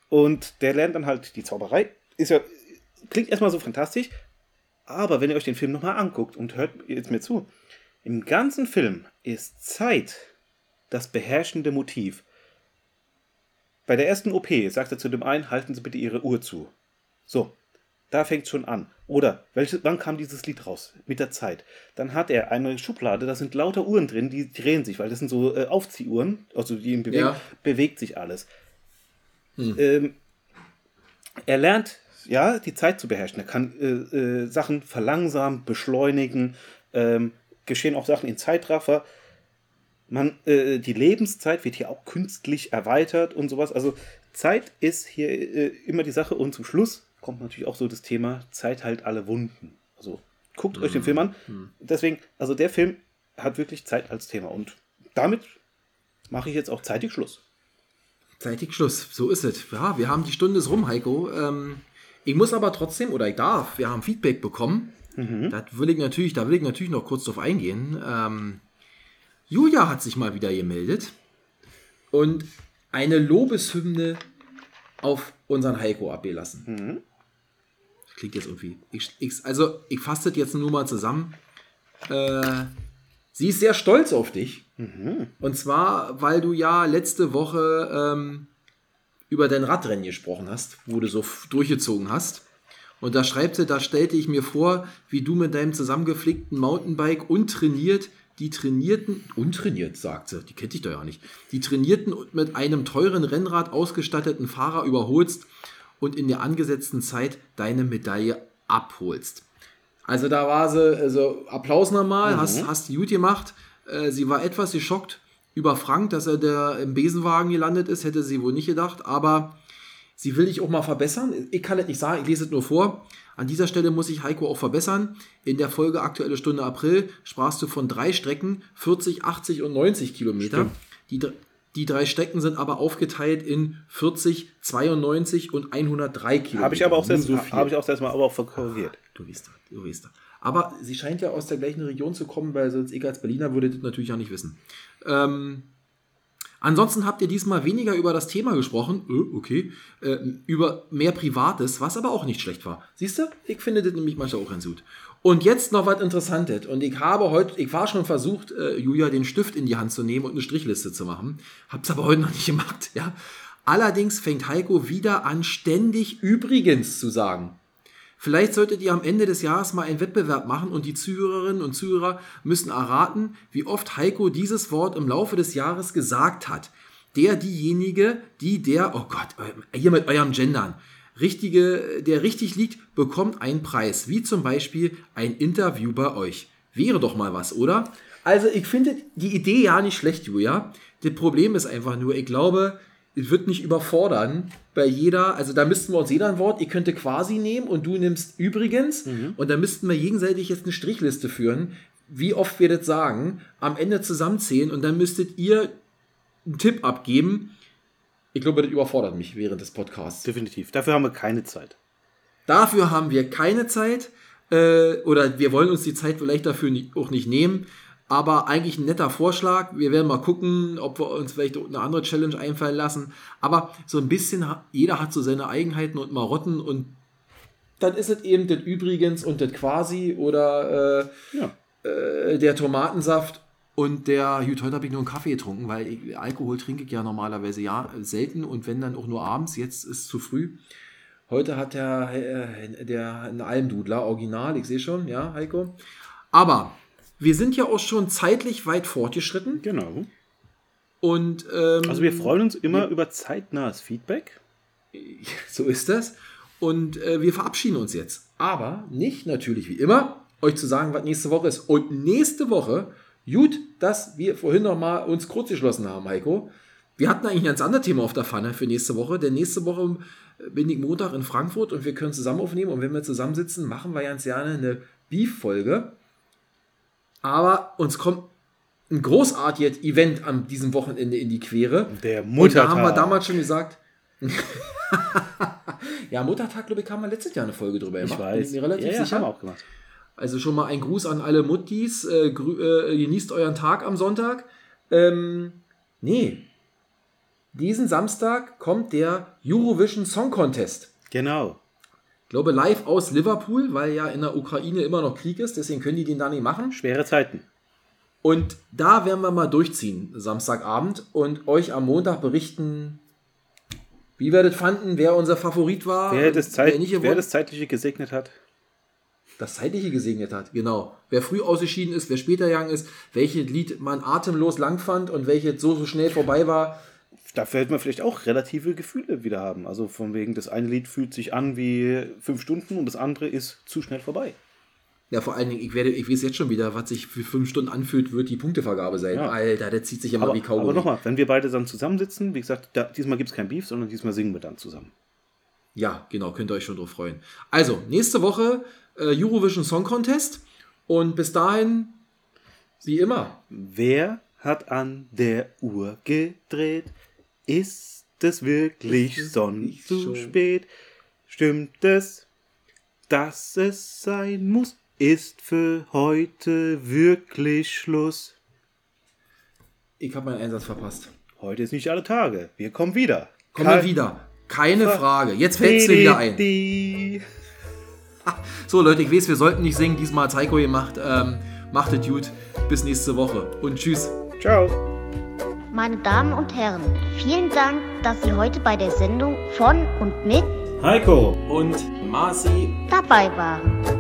und der lernt dann halt die Zauberei. Ist ja, klingt erstmal so fantastisch, aber wenn ihr euch den Film nochmal anguckt und hört jetzt mir zu, im ganzen Film ist Zeit das beherrschende Motiv. Bei der ersten OP sagt er zu dem einen, halten Sie bitte Ihre Uhr zu. So, da fängt schon an. Oder, welches, wann kam dieses Lied raus? Mit der Zeit. Dann hat er eine Schublade, da sind lauter Uhren drin, die drehen sich, weil das sind so äh, Aufziehuhren, also die in Bewegung, Ja. bewegt sich alles. Hm. Ähm, er lernt ja, die Zeit zu beherrschen. Er kann äh, äh, Sachen verlangsamen, beschleunigen, ähm, geschehen auch Sachen in Zeitraffer. Man, äh, die Lebenszeit wird hier auch künstlich erweitert und sowas. Also Zeit ist hier äh, immer die Sache. Und zum Schluss kommt natürlich auch so das Thema Zeit heilt alle Wunden. Also guckt euch den Film an. Deswegen, also der Film hat wirklich Zeit als Thema. Und damit mache ich jetzt auch zeitig Schluss. Zeitig Schluss, so ist es. Ja, wir haben die Stunde ist rum, Heiko. Ähm, ich muss aber trotzdem, oder ich darf, wir haben Feedback bekommen. Das will ich natürlich, da will ich natürlich noch kurz drauf eingehen. Ähm, Julia hat sich mal wieder gemeldet und eine Lobeshymne auf unseren Heiko abgelassen. Klingt jetzt irgendwie. Ich, ich, also, ich fasse das jetzt nur mal zusammen. Äh, sie ist sehr stolz auf dich. Und zwar, weil du ja letzte Woche ähm, über dein Radrennen gesprochen hast, wo du so durchgezogen hast. Und da schreibt sie, da stellte ich mir vor, wie du mit deinem zusammengeflickten Mountainbike untrainiert die trainierten, untrainiert, sagt sie, die kennt dich doch ja nicht, die trainierten und mit einem teuren Rennrad ausgestatteten Fahrer überholst und in der angesetzten Zeit deine Medaille abholst. Also da war sie, also Applaus nochmal, hast, hast gut gemacht. Äh, sie war etwas geschockt über Frank, dass er der im Besenwagen gelandet ist, hätte sie wohl nicht gedacht, aber sie will dich auch mal verbessern. Ich kann es nicht sagen, ich lese es nur vor. An dieser Stelle muss ich Heiko auch verbessern. In der Folge Aktuelle Stunde April sprachst du von drei Strecken, 40, 80 und 90 Kilometer. Die, die drei Strecken sind aber aufgeteilt in 40, 92 und 103 Kilometer. Habe ich aber auch selbst, so habe ich auch selbst mal aber auch korrigiert. Du weißt, du weißt. Aber sie scheint ja aus der gleichen Region zu kommen, weil sonst ich als Berliner würde das natürlich ja nicht wissen. Ähm, ansonsten habt ihr diesmal weniger über das Thema gesprochen, äh, okay, äh, über mehr Privates, was aber auch nicht schlecht war. Siehst du? Ich finde das nämlich manchmal auch ganz gut. Und jetzt noch was Interessantes. Und ich habe heute, ich war schon versucht, äh, Julia den Stift in die Hand zu nehmen und eine Strichliste zu machen. Hab's aber heute noch nicht gemacht, ja. Allerdings fängt Heiko wieder an, ständig übrigens zu sagen. Vielleicht solltet ihr am Ende des Jahres mal einen Wettbewerb machen und die Zuhörerinnen und Zuhörer müssen erraten, wie oft Heiko dieses Wort im Laufe des Jahres gesagt hat. Der, diejenige, die, der, oh Gott, hier mit eurem Gendern. Richtige, der richtig liegt, bekommt einen Preis, wie zum Beispiel ein Interview bei euch. Wäre doch mal was, oder? Also, ich finde die Idee ja nicht schlecht, Julia. Das Problem ist einfach nur, ich glaube, wird nicht überfordern bei jeder, also da müssten wir uns jeder ein Wort, ihr könnte quasi nehmen und du nimmst übrigens und dann müssten wir gegenseitig jetzt eine Strichliste führen, wie oft wir das sagen, am Ende zusammenzählen und dann müsstet ihr einen Tipp abgeben. Ich glaube, das überfordert mich während des Podcasts. Definitiv. Dafür haben wir keine Zeit. Dafür haben wir keine Zeit äh, oder wir wollen uns die Zeit vielleicht dafür auch nicht nehmen. Aber eigentlich ein netter Vorschlag. Wir werden mal gucken, ob wir uns vielleicht eine andere Challenge einfallen lassen. Aber so ein bisschen, jeder hat so seine Eigenheiten und Marotten und dann ist es eben das Übrigens und das Quasi oder äh, Ja. äh, der Tomatensaft und der, gut, heute habe ich nur einen Kaffee getrunken, weil ich, Alkohol trinke ich ja normalerweise ja selten und wenn dann auch nur abends, jetzt ist es zu früh. Heute hat der, äh, der ein Almdudler, Original, ich sehe schon, ja, Heiko. Aber wir sind ja auch schon zeitlich weit fortgeschritten Genau. und ähm, Also wir freuen uns immer über zeitnahes Feedback. so ist das. Und äh, wir verabschieden uns jetzt. Aber nicht natürlich wie immer, euch zu sagen, was nächste Woche ist. Und nächste Woche, gut, dass wir vorhin noch mal uns kurz geschlossen haben, Heiko. Wir hatten eigentlich ein ganz anderes Thema auf der Pfanne für nächste Woche, denn nächste Woche äh, bin ich Montag in Frankfurt und wir können zusammen aufnehmen. Und wenn wir zusammensitzen, machen wir ganz gerne eine Beef-Folge. Aber uns kommt ein großartiges Event an diesem Wochenende in die Quere. Der Und da haben wir Muttertag. damals schon gesagt. ja, Muttertag, glaube ich, haben wir letztes Jahr eine Folge drüber Ich gemacht. weiß. Bin ich mir relativ ja, ja, sicher. haben wir auch gemacht. Also schon mal ein Gruß an alle Muttis. Äh, äh, genießt euren Tag am Sonntag. Ähm, nee. Diesen Samstag kommt der Eurovision Song Contest. Genau. Ich glaube live aus Liverpool, weil ja in der Ukraine immer noch Krieg ist. Deswegen können die den da nicht machen. Schwere Zeiten. Und da werden wir mal durchziehen, Samstagabend, und euch am Montag berichten, wie wir das fanden, wer unser Favorit war, Wer das, Zeit, wer wer das Zeitliche gesegnet hat. das Zeitliche gesegnet hat. Genau. Wer früh ausgeschieden ist, wer später gegangen ist, welches Lied man atemlos lang fand und welches so, so schnell vorbei war. Dafür hätten wir vielleicht auch relative Gefühle wieder haben. Also von wegen, das eine Lied fühlt sich an wie fünf Stunden und das andere ist zu schnell vorbei. Ja, vor allen Dingen, ich, werde, ich weiß jetzt schon wieder, was sich für fünf Stunden anfühlt, wird die Punktevergabe sein. Ja. Alter, der zieht sich immer Aber, wie Kaugummi. aber nochmal, wenn wir beide dann zusammensitzen, wie gesagt, da, diesmal gibt es kein Beef, sondern diesmal singen wir dann zusammen. Ja, genau, könnt ihr euch schon drauf freuen. Also, nächste Woche äh, Eurovision Song Contest. Und bis dahin, wie immer, Wer hat an der Uhr gedreht? Ist es wirklich Ist es schon nicht zu schon? spät? Stimmt es, dass es sein muss? Ist für heute wirklich Schluss? ich habe meinen Einsatz verpasst. Heute ist nicht alle Tage. Wir kommen wieder. Kommen wir wieder. Keine Frage. Jetzt fällt es mir wieder ein. ein. So, Leute, ich weiß, wir sollten nicht singen. Diesmal hat Heiko gemacht. Ähm, macht es gut. Bis nächste Woche. Und tschüss. Ciao. Meine Damen und Herren, vielen Dank, dass Sie heute bei der Sendung von und mit Heiko und Marci dabei waren.